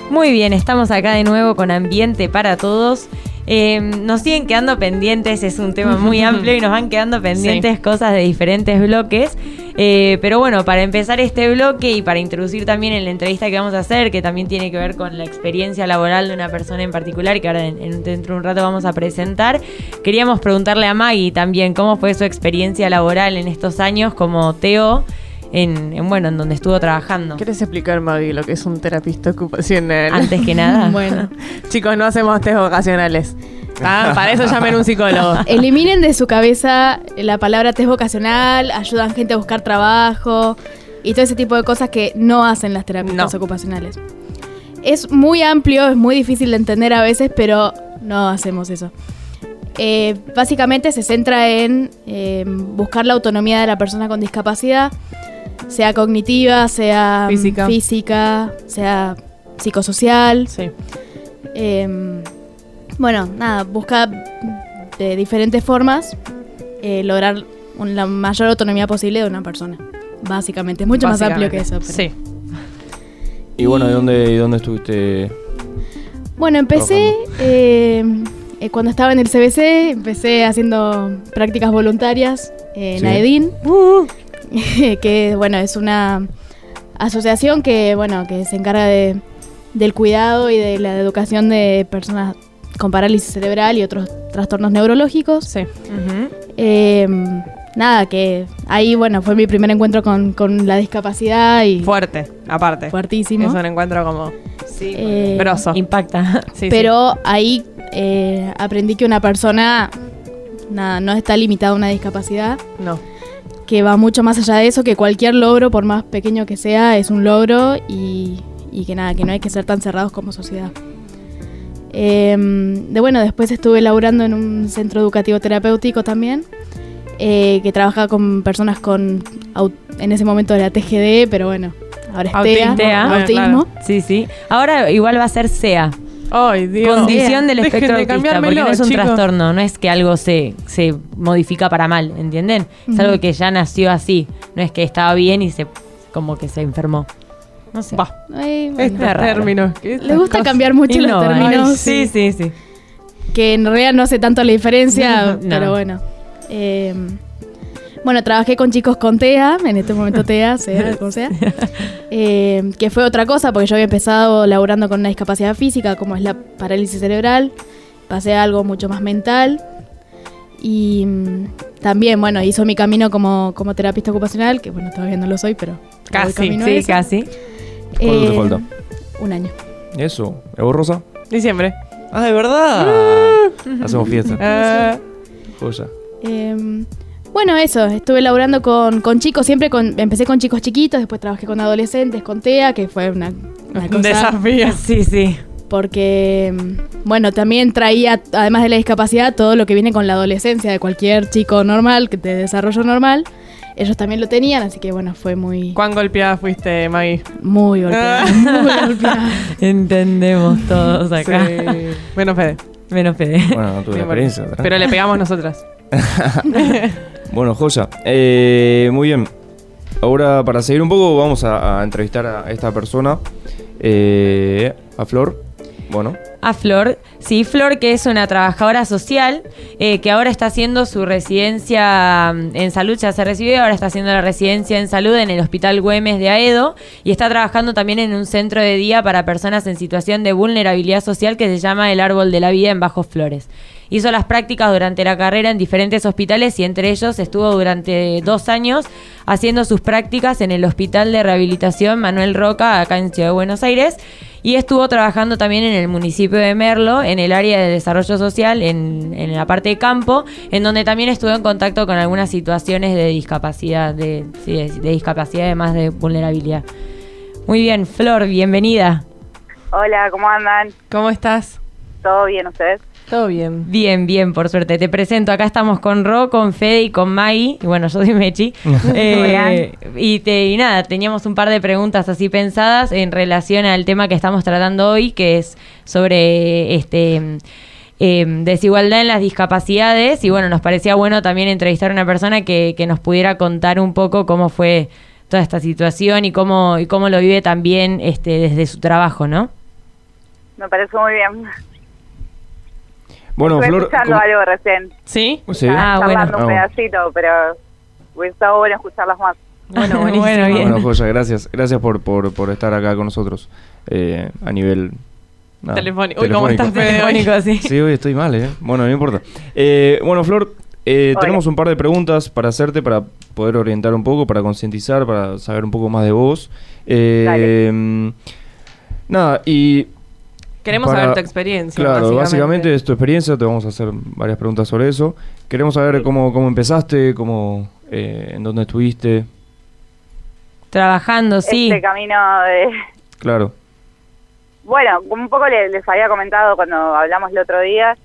Muy bien, estamos acá de nuevo con Ambiente para Todos. Eh, nos siguen quedando pendientes, es un tema muy amplio y nos van quedando pendientes cosas de diferentes bloques. Eh, pero bueno, para empezar este bloque y para introducir también en la entrevista que vamos a hacer, que también tiene que ver con la experiencia laboral de una persona en particular, que ahora en- en- dentro de un rato vamos a presentar, queríamos preguntarle a Maggie también cómo fue su experiencia laboral en estos años como Teo, en, en, bueno, en donde estuvo trabajando. ¿Quieres explicar, Maggie, lo que es un terapista ocupacional? Antes que nada. Bueno, Chicos, no hacemos test vocacionales. Ah, para eso llamen un psicólogo. eliminen de su cabeza la palabra test vocacional, ayudan gente a buscar trabajo y todo ese tipo de cosas que no hacen las terapistas No. ocupacionales. Es muy amplio, es muy difícil de entender a veces, pero no hacemos eso. Eh, básicamente se centra en eh, buscar la autonomía de la persona con discapacidad, sea cognitiva, sea Física. física, sea psicosocial. Sí. Eh, bueno, nada, busca de diferentes formas eh, lograr un- la mayor autonomía posible de una persona. Básicamente, es mucho más amplio que eso. pero- Sí. Y bueno, ¿de dónde, de dónde estuviste? Bueno, empecé eh, eh, cuando estaba en el CBC, empecé haciendo prácticas voluntarias en Sí. AEDIN, que bueno, es una asociación que bueno, que se encarga de, del cuidado y de la educación de personas con parálisis cerebral y otros trastornos neurológicos. Sí. Eh, nada, que ahí bueno, fue mi primer encuentro con, con la discapacidad y Fuerte, aparte. fuertísimo. Es un encuentro como Eh, grosso. Impacta. Sí, pero ahí eh, aprendí que una persona nada, no está limitada a una discapacidad, sí. No. que va mucho más allá de eso, que cualquier logro, por más pequeño que sea, es un logro y, y que nada, que no hay que ser tan cerrados como sociedad. Em, de bueno, después estuve laburando en un centro educativo terapéutico también, eh, que trabaja con personas con, en ese momento era TGD, pero bueno, ahora es Autismo. TEA, autismo. claro. Sí, sí. Ahora igual va a ser SEA. Ay, Dios. Condición del espectro de autista, porque no es un trastorno, no es que algo se, se modifica para mal, ¿entienden? Es algo que ya nació así, no es que estaba bien y se como que se enfermó. No sé. Va. Ay, bueno. Estos raro. términos. ¿qué Le gusta cosas? cambiar mucho los términos. Ay, sí, sí, sí. que en realidad no hace tanto la diferencia, No. pero bueno. Eh, bueno, trabajé con chicos con TEA, en este momento TEA, sea como sea, eh, que fue otra cosa, porque yo había empezado laburando con una discapacidad física, como es la parálisis cerebral, pasé a algo mucho más mental, y mm, también, bueno, hizo mi camino como, como terapista ocupacional, que bueno, todavía no lo soy, pero... voy Casi, camino a Sí, eso. casi. ¿Cuánto te Eh, falta? Un año. Eso. ¿Es vos, Rosa? Diciembre. Ah, de verdad. Hacemos fiesta. Ah, Joya. Eh, bueno, eso, estuve laburando con, con chicos, siempre con, empecé con chicos chiquitos, después trabajé con adolescentes, con TEA, que fue una, una un cosa, desafío. Sí, sí. porque, mm, bueno, también traía, además de la discapacidad, todo lo que viene con la adolescencia de cualquier chico normal, que de desarrollo normal. Ellos también lo tenían, así que bueno, fue muy, ¿Cuán golpeada fuiste, Maggie? muy golpeada, Ah. muy golpeada. Entendemos todos acá. Sí. Menos Fede. Menos Fede. Bueno, no tuve Sí, la bueno. experiencia. tranqui. Pero le pegamos nosotras. Bueno, Joya. Eh, muy bien. Ahora, para seguir un poco, vamos a, a entrevistar a esta persona, eh, a Flor. Bueno, A Flor, sí, Flor que es una trabajadora social eh, que ahora está haciendo su residencia mm, en salud, ya se recibió, ahora está haciendo la residencia en salud en el Hospital Güemes de Aedo y está trabajando también en un centro de día para personas en situación de vulnerabilidad social que se llama El Árbol de la Vida en Bajos Flores. Hizo las prácticas durante la carrera en diferentes hospitales y entre ellos estuvo durante dos años haciendo sus prácticas en el Hospital de Rehabilitación Manuel Roca, acá en Ciudad de Buenos Aires, y estuvo trabajando también en el municipio de Merlo, en el área de desarrollo social, en, en la parte de campo, en donde también estuvo en contacto con algunas situaciones de discapacidad, de, sí, de, de discapacidad además de vulnerabilidad. Muy bien, Flor, bienvenida. Hola, ¿cómo andan? ¿Cómo estás? ¿Todo bien ustedes? Todo bien. Bien, bien, por suerte. Te presento, acá estamos con Ro, con Fede y con Maggie. Y bueno, yo soy Mechi. Eh, y, te, y nada, teníamos un par de preguntas así pensadas en relación al tema que estamos tratando hoy, que es sobre este eh, desigualdad en las discapacidades. Y bueno, nos parecía bueno también entrevistar a una persona que, que nos pudiera contar un poco cómo fue toda esta situación y cómo, y cómo lo vive también este, desde su trabajo, ¿no? Me parece muy bien. Bueno, Estuve Flor, escuchando ¿cómo- algo recién. ¿Sí? Sí. Estaban Ah, bueno. un Ah, pedacito, pero hubiera estado bueno escucharlas más. Bueno, buenísimo. Bueno, bien. Bueno, Joya, gracias. Gracias por, por, por estar acá con nosotros eh, a nivel... nada, Telefónico. Uy, ¿cómo telefónico. estás? Telefónico, sí. Sí, hoy estoy mal, ¿eh? Bueno, no importa. Eh, bueno, Flor, eh, tenemos un par de preguntas para hacerte, para poder orientar un poco, para concientizar, para saber un poco más de vos. Eh, Dale. mm, Nada, y... Queremos para- saber tu experiencia. Claro, básicamente. es tu experiencia, te vamos a hacer varias preguntas sobre eso. Queremos saber cómo, cómo empezaste, cómo, eh, en dónde estuviste, Trabajando, sí. Este camino de... claro. Bueno, como un poco le- les, había comentado cuando hablamos el otro día,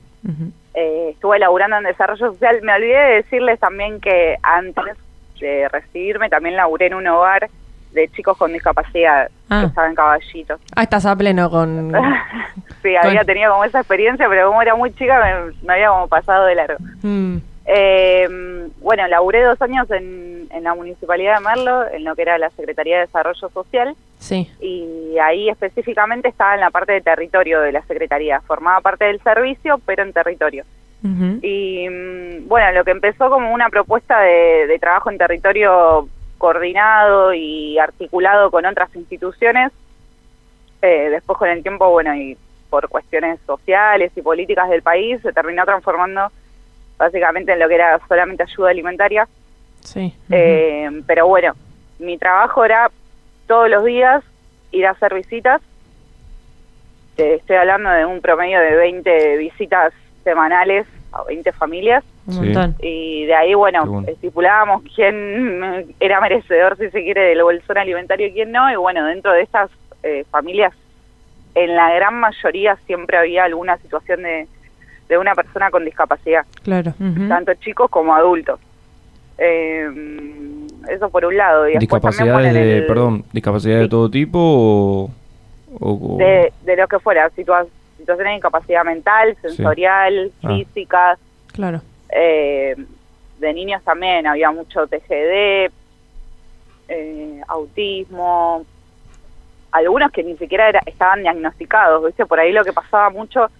eh, estuve laburando en desarrollo social. Me olvidé de decirles también que antes de recibirme también laburé en un hogar de chicos con discapacidad Ah. que estaba en Caballito. Ah, estás a pleno con... sí, había tenido como esa experiencia, pero como era muy chica me, me había como pasado de largo. Mm, Eh, bueno, laburé dos años en, en la Municipalidad de Merlo, en lo que era la Secretaría de Desarrollo Social, sí. y ahí específicamente estaba en la parte de territorio de la Secretaría. Formaba parte del servicio, pero en territorio. Y mm, bueno, lo que empezó como una propuesta de, de trabajo en territorio coordinado y articulado con otras instituciones, eh, después con el tiempo, bueno, y por cuestiones sociales y políticas del país, se terminó transformando básicamente en lo que era solamente ayuda alimentaria. Sí. Eh, pero bueno, mi trabajo era todos los días ir a hacer visitas. Eh, estoy hablando de un promedio de 20 visitas semanales a 20 familias. Un Sí. montón. Y de ahí, bueno, bueno. estipulábamos quién era merecedor, si se quiere, del bolsón alimentario y quién no. Y bueno, dentro de estas eh, familias, en la gran mayoría siempre había alguna situación de, de una persona con discapacidad, Claro. Tanto chicos como adultos. Eh, eso por un lado. Y Discapacidades de, el- perdón, discapacidades de todo tipo o... o- o- de, de lo que fuera, situa- situaciones de incapacidad mental, sensorial, Ah. física, Claro. eh, de niños también había mucho TGD, eh, autismo, algunos que ni siquiera era- estaban diagnosticados, ¿viste? Por ahí lo que pasaba mucho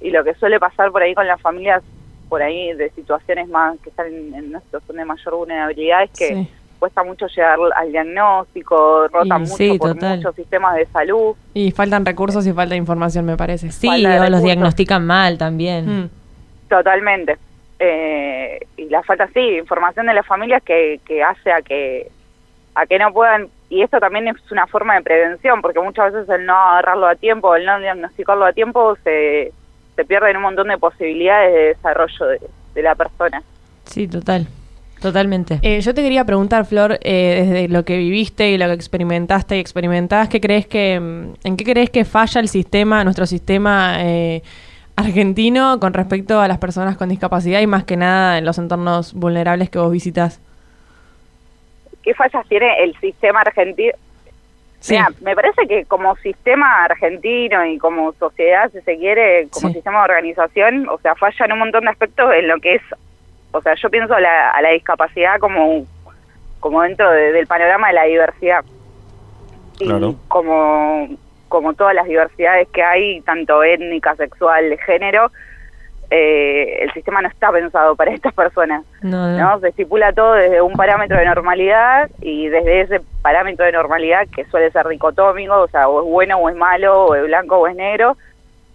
y lo que suele pasar por ahí con las familias, por ahí de situaciones más que están en, en una situación de mayor vulnerabilidad, es que Sí. Cuesta mucho llegar al diagnóstico, rotan Y mucho sí, por total. muchos sistemas de salud. Y faltan recursos y falta información, me parece. Sí, o los diagnostican mal también. Mm, Totalmente. Eh, y la falta, sí, información de las familias que, que hace a que, a que no puedan, y esto también es una forma de prevención, porque muchas veces el no agarrarlo a tiempo, el no diagnosticarlo a tiempo, se, se pierden un montón de posibilidades de desarrollo de, de la persona. Sí, total. Totalmente. Eh, yo te quería preguntar, Flor, eh, desde lo que viviste y lo que experimentaste y experimentás, ¿qué crees que, mm, ¿en qué crees que falla el sistema, nuestro sistema eh, argentino con respecto a las personas con discapacidad y más que nada en los entornos vulnerables que vos visitas? ¿Qué fallas tiene el sistema argentino? Sí. Mira, me parece que como sistema argentino y como sociedad, si se quiere, como Sí. sistema de organización, o sea, falla en un montón de aspectos en lo que es, o sea, yo pienso a la, a la discapacidad como, como dentro de- del panorama de la diversidad. Y Claro. como como todas las diversidades que hay, tanto étnica, sexual, de género, eh, el sistema no está pensado para estas personas. No, no. ¿no? Se estipula todo desde un parámetro de normalidad y desde ese parámetro de normalidad que suele ser dicotómico, o sea, o es bueno o es malo, o es blanco o es negro,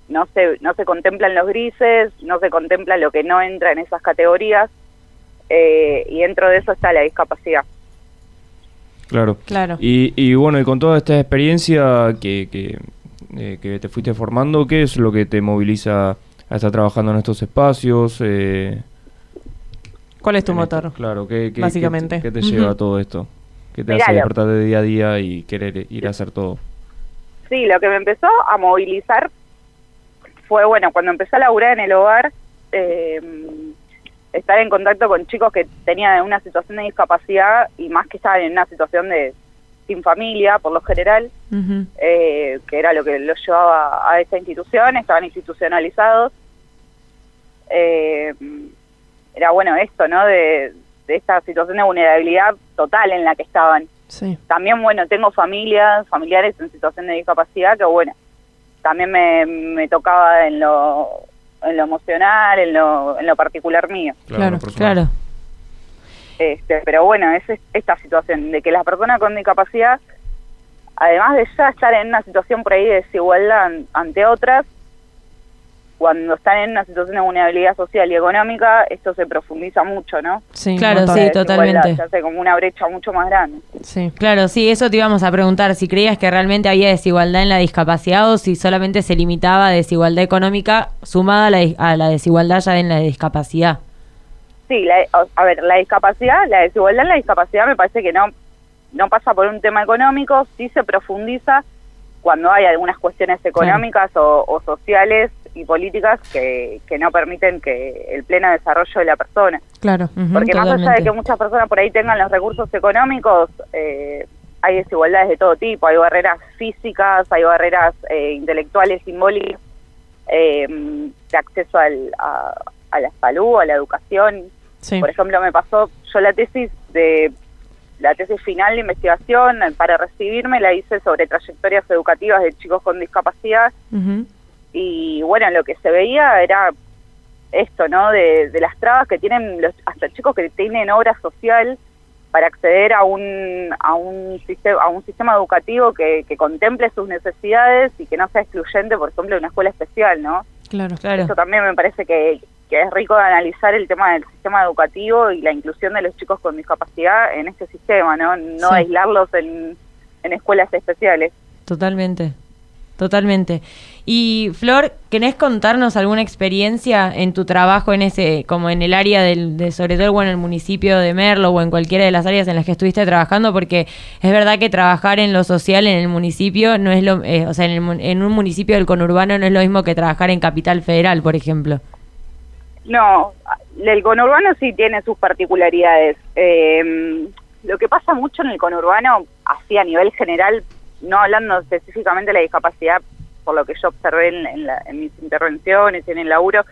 no se, no se contemplan los grises, no se contempla lo que no entra en esas categorías eh, y dentro de eso está la discapacidad. Claro. Claro. Y, y bueno, y con toda esta experiencia que, que, eh, que te fuiste formando, ¿qué es lo que te moviliza a estar trabajando en estos espacios? Eh, ¿Cuál es tu en motor? Claro, ¿qué, qué- Básicamente. ¿qué te, qué te Ujú. lleva a todo esto? ¿Qué te Mirá, hace lo- despertar de día a día y querer ir a hacer todo? Sí, lo que me empezó a movilizar fue, bueno, cuando empecé a laburar en el hogar, eh, estar en contacto con chicos que tenían una situación de discapacidad y más que estaban en una situación de sin familia, por lo general, eh, que era lo que los llevaba a esta institución, estaban institucionalizados. Eh, era bueno esto, ¿no? De, de esta situación de vulnerabilidad total en la que estaban. Sí. También, bueno, tengo familias, familiares en situación de discapacidad que, bueno, también me, me tocaba en lo, en lo emocional, en lo, en lo particular mío. Claro. Claro. Este, pero bueno, es es- esta situación de que las personas con discapacidad, además de ya estar en una situación por ahí de desigualdad an- ante otras, cuando están en una situación de vulnerabilidad social y económica, esto se profundiza mucho, ¿no? Sí, Claro, sí, totalmente. Se hace como una brecha mucho más grande. Sí. Claro, sí, eso te íbamos a preguntar, si creías que realmente había desigualdad en la discapacidad o si solamente se limitaba a desigualdad económica sumada a la, a la desigualdad ya en la discapacidad. Sí, la- a ver, la discapacidad, la desigualdad en la discapacidad me parece que no, no pasa por un tema económico, sí se profundiza cuando hay algunas cuestiones económicas o, o sociales y políticas que, que no permiten que el pleno desarrollo de la persona. Claro. Porque más allá de que muchas personas por ahí tengan los recursos económicos, eh, hay desigualdades de todo tipo, hay barreras físicas, hay barreras eh, intelectuales, simbólicas, eh, de acceso al, a, a la salud, a la educación. Sí. Por ejemplo, me pasó, yo la tesis de la tesis final de investigación para recibirme la hice sobre trayectorias educativas de chicos con discapacidad Ujú. Y bueno, lo que se veía era esto, ¿no? De, de las trabas que tienen los, hasta chicos que tienen obra social para acceder a un a un sistema a un sistema educativo que, que contemple sus necesidades y que no sea excluyente, por ejemplo, de una escuela especial, ¿no? Claro. Claro. Eso también me parece que, que es rico de analizar el tema del sistema educativo y la inclusión de los chicos con discapacidad en este sistema, ¿no? No Sí. aislarlos en, en escuelas especiales. Totalmente, totalmente. Y Flor, ¿querés contarnos alguna experiencia en tu trabajo en ese, como en el área del, de sobre todo en el municipio de Merlo o en cualquiera de las áreas en las que estuviste trabajando? Porque es verdad que trabajar en lo social en el municipio no es lo, eh, o sea, en, el en un municipio del conurbano no es lo mismo que trabajar en Capital Federal, por ejemplo. No, el conurbano sí tiene sus particularidades. Eh, lo que pasa mucho en el conurbano, así a nivel general, no hablando específicamente de la discapacidad, por lo que yo observé en, en la- en mis intervenciones, en el laburo,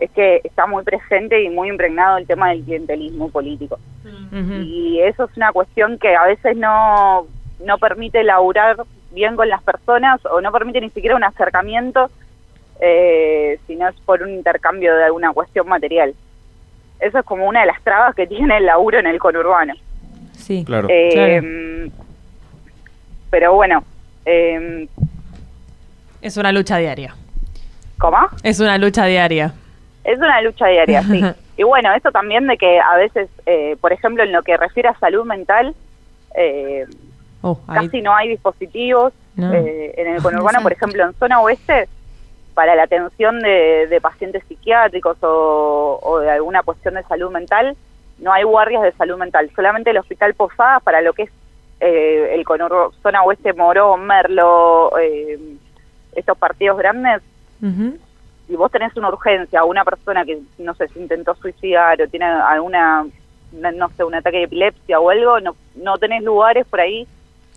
es que está muy presente y muy impregnado el tema del clientelismo político. Ujú. Y eso es una cuestión que a veces no, no permite laburar bien con las personas o no permite ni siquiera un acercamiento, eh, si no es por un intercambio de alguna cuestión material. Eso es como una de las trabas que tiene el laburo en el conurbano. Sí, Claro. Eh, Pero bueno, eh, Es una lucha diaria. ¿cómo? Es una lucha diaria. Es una lucha diaria, sí. Y bueno, eso también de que a veces, eh, por ejemplo, en lo que refiere a salud mental, eh, Oh, casi no hay dispositivos. No. eh, en el conurbano, por ejemplo, en zona oeste, para la atención de, de pacientes psiquiátricos o, o de alguna cuestión de salud mental, no hay guardias de salud mental. Solamente el Hospital Posadas para lo que es eh, el conurbo, zona oeste, Morón, Merlo, eh, estos partidos grandes, Ujú. si vos tenés una urgencia o una persona que, no sé, se intentó suicidar o tiene alguna, una- no sé, un ataque de epilepsia o algo, no, no tenés lugares por ahí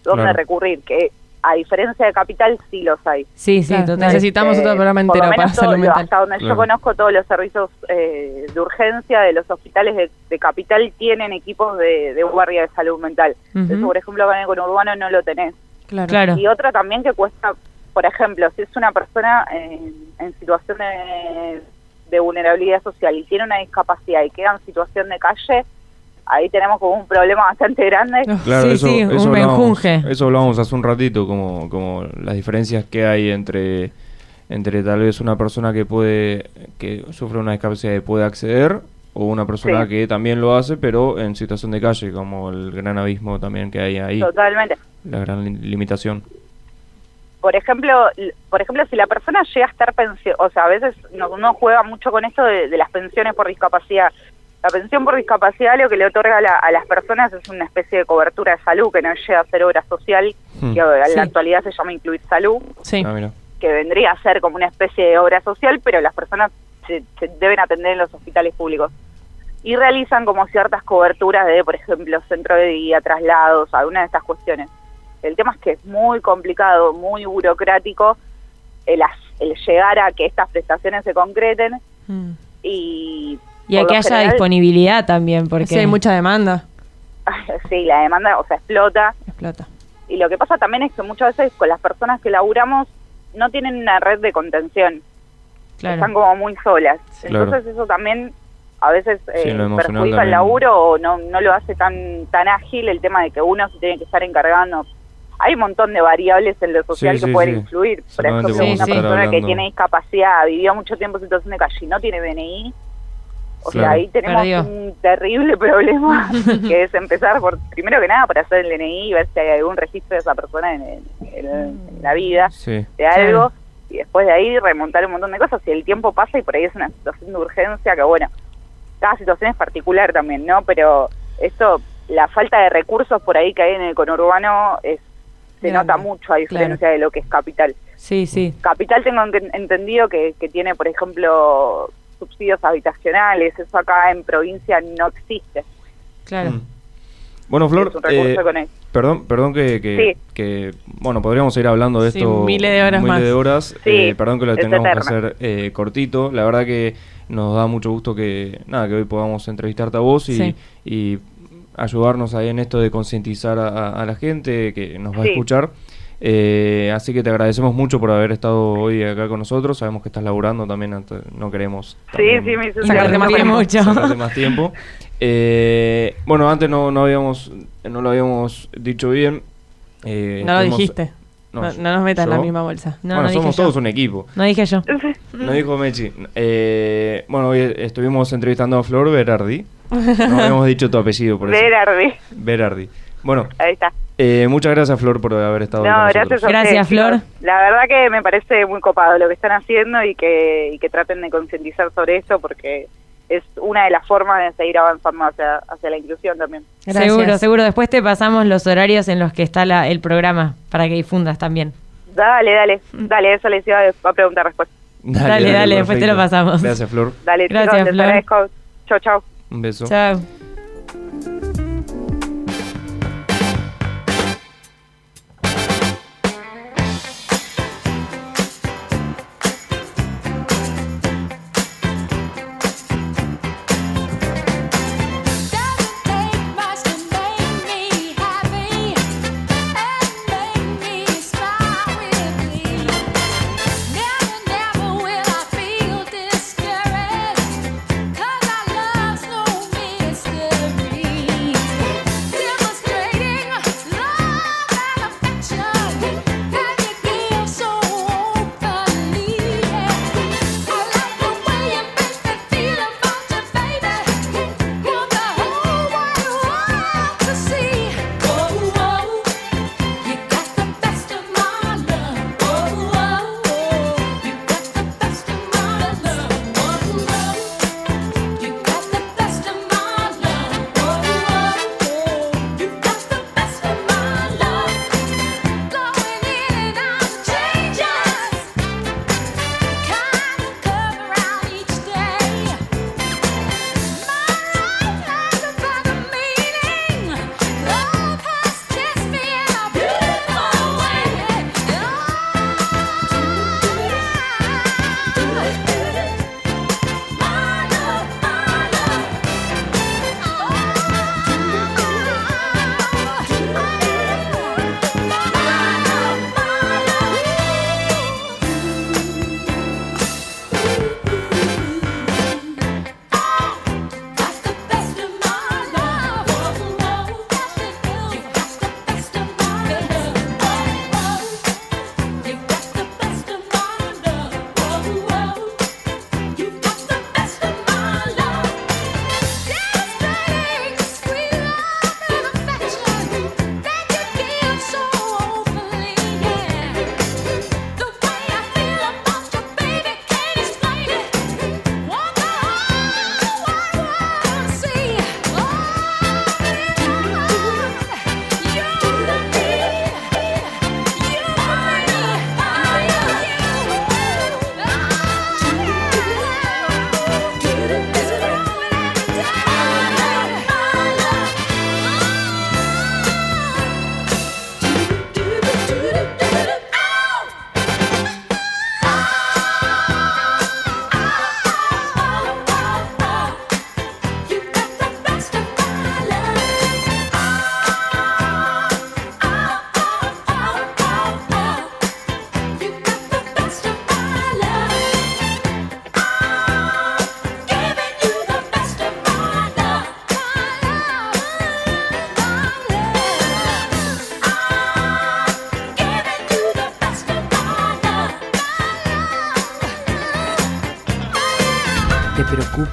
donde Claro. recurrir, que a diferencia de Capital sí los hay. sí, sí, Claro. Necesitamos Eh, otro programa por lo entero para salud mental. Hasta donde Claro. yo conozco todos los servicios eh, de urgencia de los hospitales de, de Capital tienen equipos de, de guardia de salud mental. Eso, por ejemplo, en el conurbano no lo tenés. Claro. Claro. Y otra también que cuesta por ejemplo, si es una persona en, en situación de, de vulnerabilidad social y tiene una discapacidad y queda en situación de calle, ahí tenemos como un problema bastante grande. Claro, Sí, eso, sí, eso un menjunje. Eso hablábamos hace un ratito, como, como las diferencias que hay entre, entre tal vez una persona que puede, que sufre una discapacidad y puede acceder, o una persona Sí. que también lo hace, pero en situación de calle, como el gran abismo también que hay ahí, Totalmente. la gran li- limitación. por ejemplo, por ejemplo, si la persona llega a estar pensión, o sea, a veces no, uno juega mucho con esto de, de las pensiones por discapacidad. La pensión por discapacidad lo que le otorga a, la- a las personas es una especie de cobertura de salud que no llega a ser obra social, Hmm. que en Sí. la actualidad se llama incluir salud, Sí. Ah, que vendría a ser como una especie de obra social, pero las personas se, se deben atender en los hospitales públicos. Y realizan como ciertas coberturas de, por ejemplo, centro de día, traslados, alguna de estas cuestiones. El tema es que es muy complicado, muy burocrático el, as- el llegar a que estas prestaciones se concreten Mm. y... Y a que haya general- disponibilidad también, porque Sí, hay mucha demanda. sí, la demanda, o sea, explota. Explota. Y lo que pasa también es que muchas veces con las personas que laburamos no tienen una red de contención. claro. están como muy solas. Entonces eso también a veces Sí, eh, perjudica el laburo o no, no lo hace tan tan ágil el tema de que uno se tiene que estar encargando. Hay un montón de variables en lo social Sí, que sí, pueden sí. influir. Por ejemplo, una persona que tiene discapacidad, vivió mucho tiempo en situación de calle y no tiene DNI, o Claro. sea, ahí tenemos Perdió. un terrible problema que es empezar por, primero que nada, por hacer el DNI y ver si hay algún registro de esa persona en, en- en la vida Sí. de algo y después de ahí remontar un montón de cosas y el tiempo pasa y por ahí es una situación de urgencia que bueno, cada situación es particular también, ¿no? Pero esto, la falta de recursos por ahí que hay en el conurbano es se Grande, nota mucho a diferencia de lo que es capital. Sí, sí. Capital tengo en- entendido que, que tiene, por ejemplo, subsidios habitacionales, eso acá en provincia no existe. Claro. Mm. Bueno, Flor, es un recurso eh, con él. perdón, perdón que, que, Sí. que, bueno, podríamos ir hablando de Sí, esto miles de horas miles más. de horas. Sí, Eh, perdón que lo tengamos que hacer eh, cortito. La verdad que nos da mucho gusto que nada que hoy podamos entrevistarte a vos y, Sí. y ayudarnos ahí en esto de concientizar a, a- a la gente que nos va a Sí. escuchar. Eh, así que te agradecemos mucho por haber estado hoy acá con nosotros. Sabemos que estás laburando también, no queremos Sí, sí, me hizo Sacarte sacar más tiempo. mucho. sacarte más tiempo. Eh, bueno, antes no, no habíamos no lo habíamos dicho bien. Eh, No lo dijiste. no, No, no nos metas en la misma bolsa. No, bueno, dije somos yo. todos un equipo. No dije yo. No dijo Mechi. Eh, bueno, hoy estuvimos entrevistando a Flor Berardi. No habíamos dicho tu apellido por eso. Berardi, Berardi. Bueno, ahí está. Eh, muchas gracias Flor por haber estado No, con nosotros. gracias a Gracias, Flor. La verdad que me parece muy copado lo que están haciendo y que, y que traten de concientizar sobre esto porque es una de las formas de seguir avanzando hacia, hacia la inclusión también. Gracias. Seguro, seguro. Después te pasamos los horarios en los que está la- el programa para que difundas también. Dale, dale, dale, eso les iba a preguntar después. Dale, dale, después te lo pasamos. Gracias, Flor. Dale, Gracias, chicos, Flor. agradezco. Chau, chau. Un beso. Chao.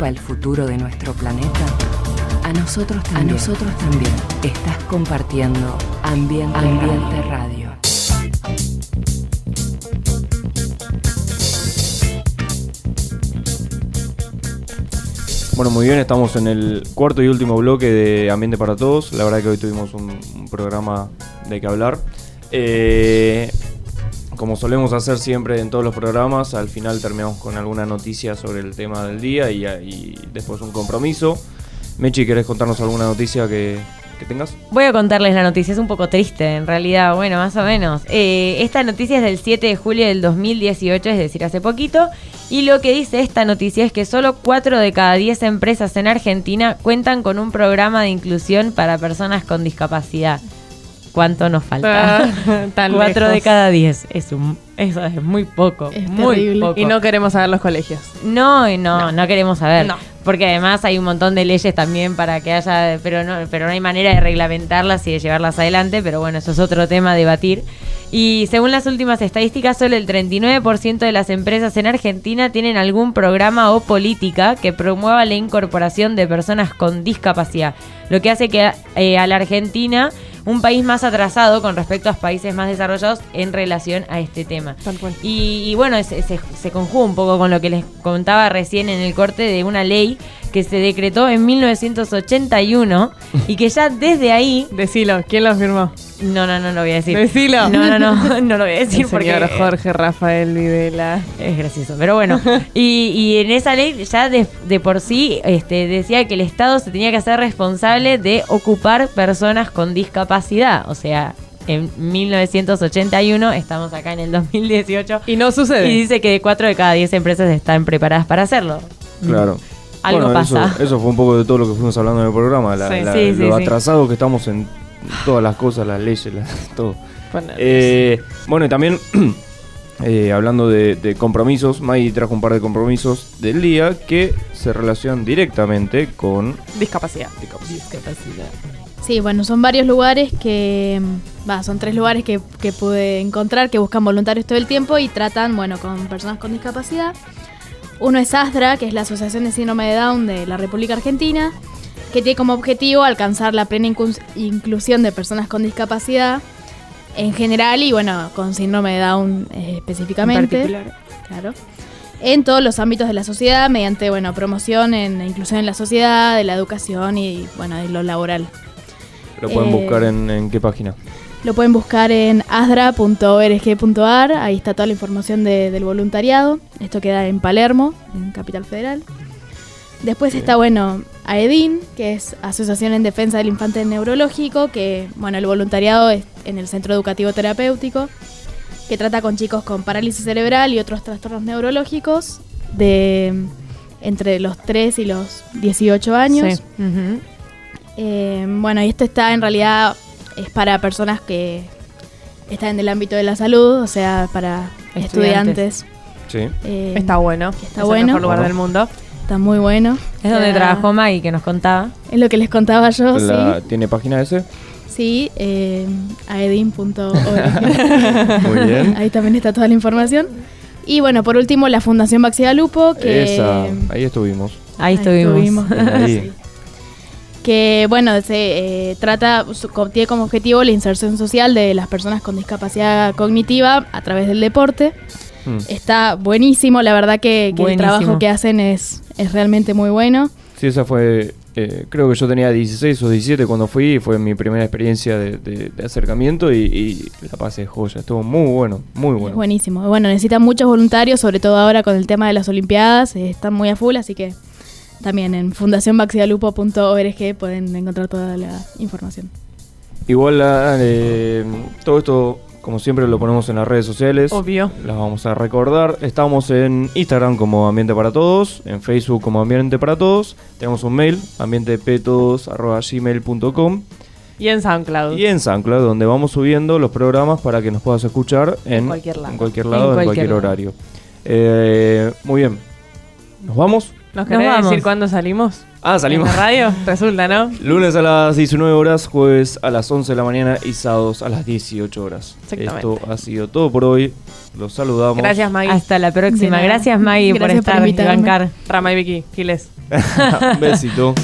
Preocupa el futuro de nuestro planeta? A nosotros también. A nosotros también. Estás compartiendo Ambiente, Ambiente Radio. Bueno, muy bien, estamos en el cuarto y último bloque de Ambiente para Todos. La verdad que hoy tuvimos un, un programa de que hablar. Eh, como solemos hacer siempre en todos los programas, al final terminamos con alguna noticia sobre el tema del día y, después un compromiso. Mechi, ¿querés contarnos alguna noticia que, que tengas? Voy a contarles la noticia, es un poco triste en realidad, bueno, más o menos. Eh, esta noticia es del 7 de julio del 2018, es decir, hace poquito, y lo que dice esta noticia es que solo 4 de cada 10 empresas en Argentina cuentan con un programa de inclusión para personas con discapacidad. ¿Cuánto nos falta? Ah, tan 4 de cada 10, es un, eso es muy poco, Es muy terrible. poco. Y no queremos saber los colegios. No, y no, no, queremos saber. No. Porque además hay un montón de leyes también para que haya, pero no, pero no hay manera de reglamentarlas y de llevarlas adelante, pero bueno, eso es otro tema a debatir. Y según las últimas estadísticas, solo el 39% de las empresas en Argentina tienen algún programa o política que promueva la incorporación de personas con discapacidad, lo que hace que eh, a la Argentina un país más atrasado con respecto a los países más desarrollados en relación a este tema. Tal cual. Y, y bueno, se, se, se conjuga un poco con lo que les contaba recién en el corte de una ley que se decretó en 1981 y que ya desde ahí... Decilo, ¿quién lo firmó? No, no, no lo voy a decir. Decilo. No, no, no, no lo voy a decir El porque... señor Jorge Rafael Videla. Es gracioso, pero bueno. Y, y en esa ley ya de, de por sí este, decía que el Estado se tenía que hacer responsable de ocupar personas con discapacidad. O sea, en 1981, estamos acá en el 2018. Y no sucede. Y dice que de 4 de cada 10 empresas están preparadas para hacerlo. Claro. Algo Bueno, pasa. Eso, eso fue un poco de todo lo que fuimos hablando en el programa, la- Sí. la- Sí, sí, lo sí. atrasado que estamos en todas las cosas, las leyes, las- todo. Bueno, Eh, bueno, y también eh, hablando de, de compromisos, May trajo un par de compromisos del día que se relacionan directamente con discapacidad. Discapacidad. Sí, bueno, son varios lugares que, mm, va, son tres lugares que, que pude encontrar que buscan voluntarios todo el tiempo y tratan, bueno, con personas con discapacidad. Uno es ASDRA, que es la Asociación de Síndrome de Down de la República Argentina, que tiene como objetivo alcanzar la plena inclus- inclusión de personas con discapacidad en general y, bueno, con síndrome de Down eh, específicamente. particular. Claro. En todos los ámbitos de la sociedad, mediante, bueno, promoción en la inclusión en la sociedad, de la educación y, bueno, de lo laboral. Lo pueden Eh, buscar en, en qué página. Lo pueden buscar en asdra.org.ar, ahí está toda la información de- del voluntariado. Esto queda en Palermo, en Capital Federal. Después está, bueno, AEDIN, que es Asociación en Defensa del Infante Neurológico, que, bueno, el voluntariado es en el Centro Educativo Terapéutico, que trata con chicos con parálisis cerebral y otros trastornos neurológicos de entre los 3 y los 18 años. Sí. Eh, bueno, y esto está en realidad es para personas que están en el ámbito de la salud, o sea, para Estudiantes. estudiantes. Sí. Eh, Está bueno. Está es bueno. el mejor lugar Bueno. del mundo. está muy bueno. Es donde trabajó Maggie, que nos contaba. Es lo que les contaba yo, La- sí. ¿Tiene página ese? Sí, eh, aedin.org. Muy bien. Ahí también está toda la información. Y bueno, por último, la Fundación Baxigalupo, que... Esa, ahí estuvimos. Ahí estuvimos. Ahí. Que bueno, se eh, trata, tiene como objetivo la inserción social de las personas con discapacidad cognitiva a través del deporte. Mm. Está buenísimo, la verdad que, que el trabajo que hacen es, es realmente muy bueno. Sí, esa fue. eh, creo que yo tenía 16 o 17 cuando fui y fue mi primera experiencia de, de- de acercamiento y, y la pasé joya. Estuvo muy bueno, muy Es bueno. buenísimo. Bueno, necesitan muchos voluntarios, sobre todo ahora con el tema de las Olimpiadas, eh, están muy a full, así que también en fundacionbaxigalupo.org pueden encontrar toda la información. Igual la- eh, todo esto, como siempre, lo ponemos en las redes sociales. Obvio. Las vamos a recordar. Estamos en Instagram como Ambiente para Todos, en Facebook como Ambiente para Todos. Tenemos un mail, ambientepetodos.gmail.com Y en SoundCloud. y en SoundCloud, donde vamos subiendo los programas para que nos puedas escuchar en, En cualquier lado. en cualquier, lado, en En cualquier, cualquier lado. horario. Eh, muy bien. ¿Nos vamos? ¿Nos querés Nos decir cuándo salimos? Ah, salimos. ¿En la radio? Resulta, ¿no? Lunes a las 19 horas, jueves a las 11 de la mañana y sábados a las 18 horas. Exactamente. Esto ha sido todo por hoy. Los saludamos. Gracias, Maggie. Hasta la próxima. Gracias, Maggie, Gracias por por estar y bancar. Rama y Vicky, Giles. Besito.